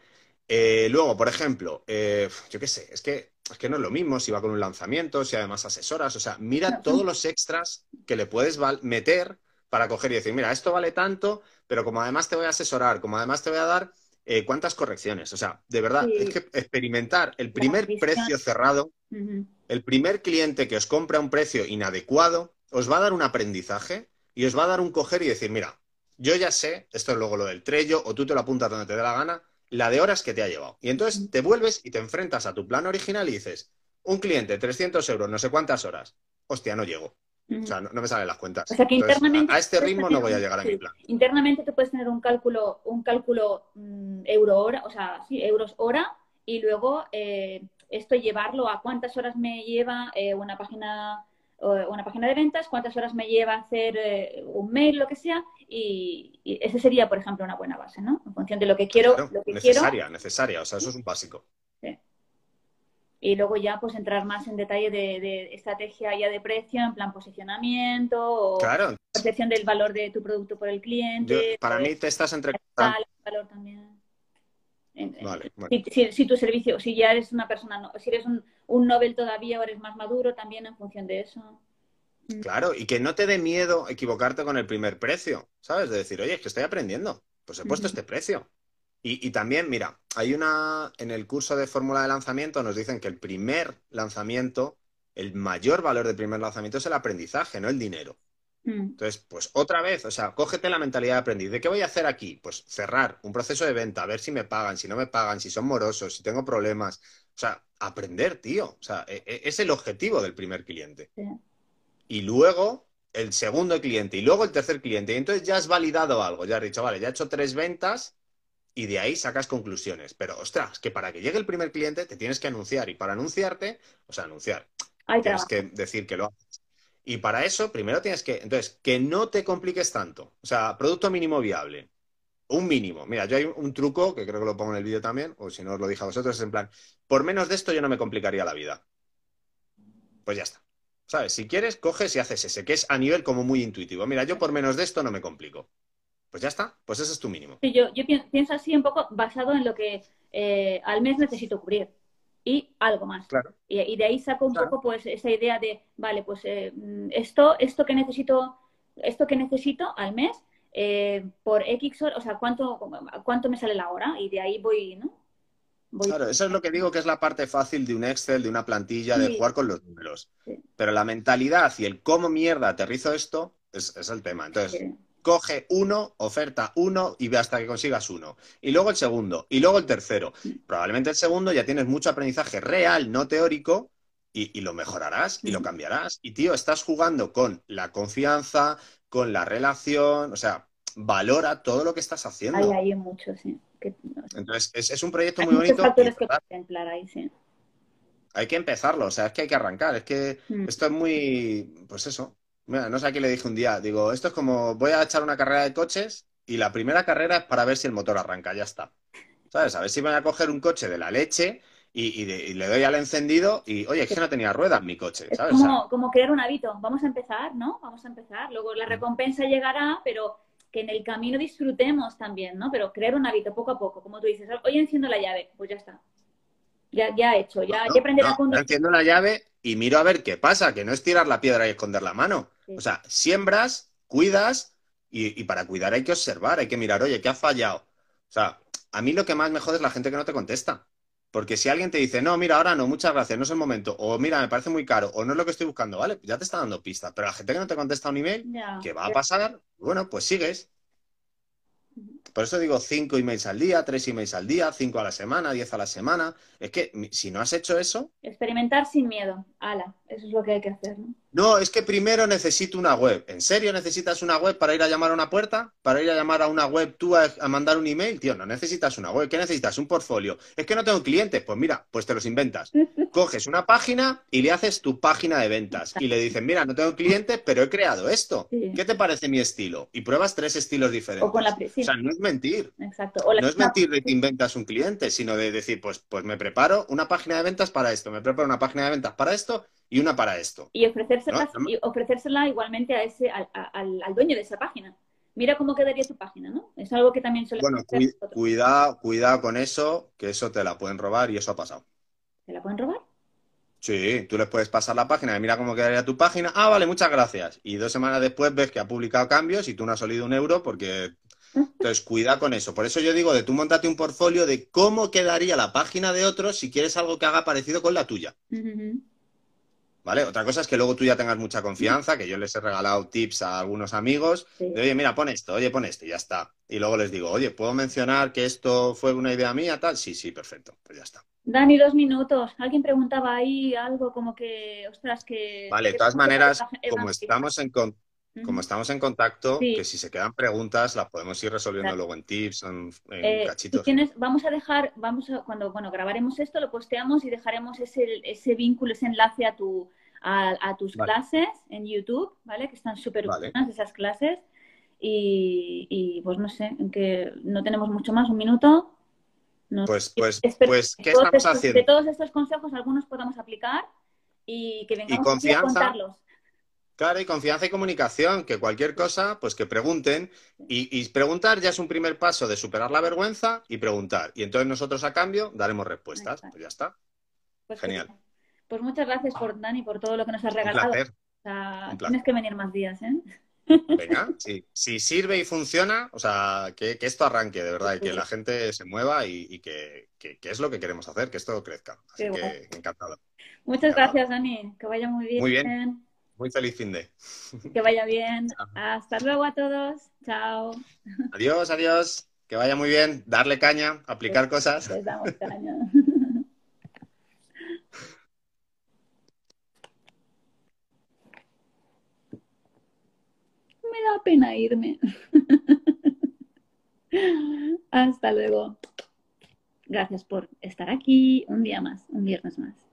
Eh, luego, por ejemplo, eh, yo qué sé, es que, es que no es lo mismo si va con un lanzamiento, si además asesoras, o sea, mira todos los extras que le puedes meter para coger y decir, mira, esto vale tanto, pero como además te voy a asesorar, como además te voy a dar eh, cuántas correcciones, o sea, de verdad,
Sí.
es que experimentar el primer precio cerrado el primer cliente que os compra un precio inadecuado os va a dar un aprendizaje y os va a dar un coger y decir, mira, yo ya sé, esto es luego lo del trello, o tú te lo apuntas donde te dé la gana, la de horas que te ha llevado. Y entonces te vuelves y te enfrentas a tu plan original y dices, un cliente, 300 euros, no sé cuántas horas. Hostia, no llego. O sea, no, no me salen las cuentas.
O sea que
Entonces,
internamente
a, a este ritmo no voy a llegar a
sí,
mi plan.
Internamente tú puedes tener un cálculo, un cálculo mm, euro hora, o sea, sí, euros hora, y luego eh, esto llevarlo a cuántas horas me lleva eh, una página una página de ventas, cuántas horas me lleva hacer eh, un mail, lo que sea, y, y ese sería, por ejemplo, una buena base, ¿no? En función de lo que quiero,
Claro,
lo que quiero,
necesaria, necesaria. O sea, eso es un básico.
Y luego ya pues entrar más en detalle de, de estrategia ya de precio, en plan posicionamiento o
Claro,
percepción del valor de tu producto por el
yo-
cliente.
para mí te estás entre...
tal, valor también.
Vale, bueno.
Si, si- si tu servicio, si ya eres una persona, no- si eres un, un Nobel todavía o eres más maduro, también en función de eso.
Claro, y que no te dé miedo equivocarte con el primer precio, ¿sabes? De decir, oye, es que estoy aprendiendo, pues he puesto este precio. Y, y también, mira, hay una, en el curso de fórmula de lanzamiento nos dicen que el primer lanzamiento, el mayor valor del primer lanzamiento es el aprendizaje, no el dinero.
Mm.
Entonces, pues otra vez, o sea, cógete la mentalidad de aprendiz. ¿De qué voy a hacer aquí? Pues cerrar un proceso de venta, a ver si me pagan, si no me pagan, si son morosos, si tengo problemas. O sea, aprender, tío. O sea, e- e- es el objetivo del primer cliente.
Sí.
Y luego el segundo cliente y luego el tercer cliente. Y entonces ya has validado algo, ya has dicho, vale, ya he hecho tres ventas y de ahí sacas conclusiones. Pero, ostras, que para que llegue el primer cliente te tienes que anunciar y para anunciarte, o sea, anunciar,
Hay
tienes que decir que lo haces. Y para eso, primero tienes que, entonces, que no te compliques tanto. O sea, producto mínimo viable. Un mínimo. Mira, yo hay un truco que creo que lo pongo en el vídeo también, o si no os lo dije a vosotros, es en plan, por menos de esto yo no me complicaría la vida. Pues ya está. ¿Sabes? Si quieres, coges y haces ese, que es a nivel como muy intuitivo. Mira, yo por menos de esto no me complico. Pues ya está, pues ese es tu mínimo.
Sí, yo, yo pi- pienso así un poco basado en lo que eh, al mes necesito cubrir y algo más.
Claro.
Y, y de ahí saco un
Claro.
poco pues esa idea de, vale, pues eh, mm, esto, esto que necesito, esto que necesito al mes eh, por X horas, o sea, cuánto, cuánto me sale la hora y de ahí voy, ¿no? Voy-
Claro, eso es lo que digo que es la parte fácil de un Excel, de una plantilla, de
Sí.
jugar con los números.
Sí.
Pero la mentalidad y el cómo mierda aterrizo esto es, es el tema. Entonces,
eh,
coge uno, oferta uno y ve hasta que consigas uno. Y luego el segundo, y luego el tercero. Probablemente el segundo ya tienes mucho aprendizaje real, no teórico, y, y lo mejorarás y lo cambiarás. Y tío, estás jugando con la confianza, con la relación, o sea, valora todo lo que estás haciendo.
hay, hay mucho, sí. Que,
Entonces, es, es un proyecto
hay
muy bonito. y,
factores que
¿verdad?
contemplar ahí, sí.
hay que empezarlo, o sea, es que hay que arrancar, es que
Mm.
esto es muy, pues eso, Mira, no sé a quién le dije un día, digo, esto es como, voy a echar una carrera de coches y la primera carrera es para ver si el motor arranca, ya está. ¿Sabes? A ver si voy a coger un coche de la leche y, y de- y le doy al encendido y, oye, es que no tenía ruedas mi coche,
Es
¿sabes? Sea,
como, como crear un hábito. Vamos a empezar, ¿no? Vamos a empezar. Luego
Mm.
la recompensa llegará, pero que en el camino disfrutemos también, ¿no? Pero crear un hábito poco a poco. Como tú dices, hoy enciendo la llave, pues ya está. Ya, ya he hecho, ya,
no,
ya aprendí
no,
a conducir.
enciendo la llave y miro a ver qué pasa, que no es tirar la piedra y esconder la mano.
Sí.
O sea, siembras, cuidas y, y para cuidar hay que observar, hay que mirar, oye, ¿qué ha fallado? O sea, a mí lo que más me jode es la gente que no te contesta. Porque si alguien te dice, no, mira, ahora no, muchas gracias, no es el momento, o mira, me parece muy caro, o no es lo que estoy buscando, ¿vale? Ya te está dando pistas. Pero la gente que no te contesta un email,
Ya.
¿qué va a pasar? Bueno, pues sigues. Por eso digo cinco emails al día, tres emails al día, cinco a la semana, diez a la semana. Es que si no has hecho eso,
Experimentar sin miedo. ala, eso es lo que hay que hacer, ¿no?
No, es que primero necesito una web. ¿En serio necesitas una web para ir a llamar a una puerta? ¿Para ir a llamar a una web tú a, a mandar un email? Tío, no necesitas una web. ¿Qué necesitas? Un portfolio. Es que no tengo clientes. Pues mira, pues te los inventas. Coges una página y le haces tu página de ventas. Y le dices, mira, no tengo clientes, pero he creado esto.
Sí.
¿Qué te parece mi estilo? Y pruebas tres estilos diferentes.
O con la.
O sea, no es mentir.
Exacto. O la
No es mentir de que inventas un cliente, sino de decir, pues, pues me preparo una página de ventas para esto, me preparo una página de ventas para esto y una para esto.
Y ofrecérsela,
No, no.
y ofrecérsela igualmente a ese, al, al- al dueño de esa página. Mira cómo quedaría tu página, ¿no? Es algo que también suele
Bueno,
nosotros.
cuidado, cuidado con eso, que eso te la pueden robar y eso ha pasado.
¿Te la pueden robar?
Sí, tú les puedes pasar la página y mira cómo quedaría tu página. Ah, vale, muchas gracias. Y dos semanas después ves que ha publicado cambios y tú no has salido un euro porque... Entonces, cuida con eso. Por eso yo digo de tú montate un portfolio de cómo quedaría la página de otros si quieres algo que haga parecido con la tuya.
Ujú.
¿Vale? Otra cosa es que luego tú ya tengas mucha confianza, que yo les he regalado tips a algunos amigos de, oye, mira, pon esto, oye, pon esto, y ya está. Y luego les digo, oye, ¿puedo mencionar que esto fue una idea mía, tal? Sí, sí, perfecto, pues ya está.
Dani, dos minutos. Alguien preguntaba ahí algo como que, ostras, que...
Vale, de todas maneras, como estamos en, con-. Como estamos en contacto,
Sí.
que si se quedan preguntas las podemos ir resolviendo
Claro.
luego en tips, en, en
Eh,
cachitos.
tienes, vamos a dejar, vamos a, cuando, bueno, grabaremos esto, lo posteamos y dejaremos ese, ese vínculo, ese enlace a tu, a, a tus
Vale.
clases en YouTube, ¿vale? Que están súper
Vale.
buenas esas clases. Y, y, pues no sé, que no tenemos mucho más, un minuto. No
Pues, pues, pues,
que
¿qué estamos
estos-
haciendo?
De todos estos consejos, algunos podamos aplicar y que vengamos aquí a
confianza.
contarlos.
Claro, y confianza y comunicación, que cualquier cosa, pues que pregunten. Y, y preguntar ya es un primer paso de superar la vergüenza y preguntar. Y entonces nosotros a cambio daremos respuestas.
Exacto.
Pues ya está.
Pues,
Genial.
Pues muchas gracias por Dani, por todo lo que nos has
Un
regalado.
placer.
O sea,
Un placer.
tienes que venir más días, ¿eh?
Venga, sí. si sirve y funciona, o sea, que, que esto arranque de verdad y que la gente se mueva y, y que, que- que es lo que queremos hacer, que esto crezca. Así
Qué
que encantado.
Muchas
Encantado.
gracias, Dani. Que vaya muy bien.
Muy Muy feliz fin de.
Que vaya bien.
Chao.
Hasta luego a todos. Chao.
Adiós, adiós. Que vaya muy bien. Darle caña, aplicar cosas.
Les damos caña. Me da pena irme. Hasta luego. Gracias por estar aquí un día más, un viernes más.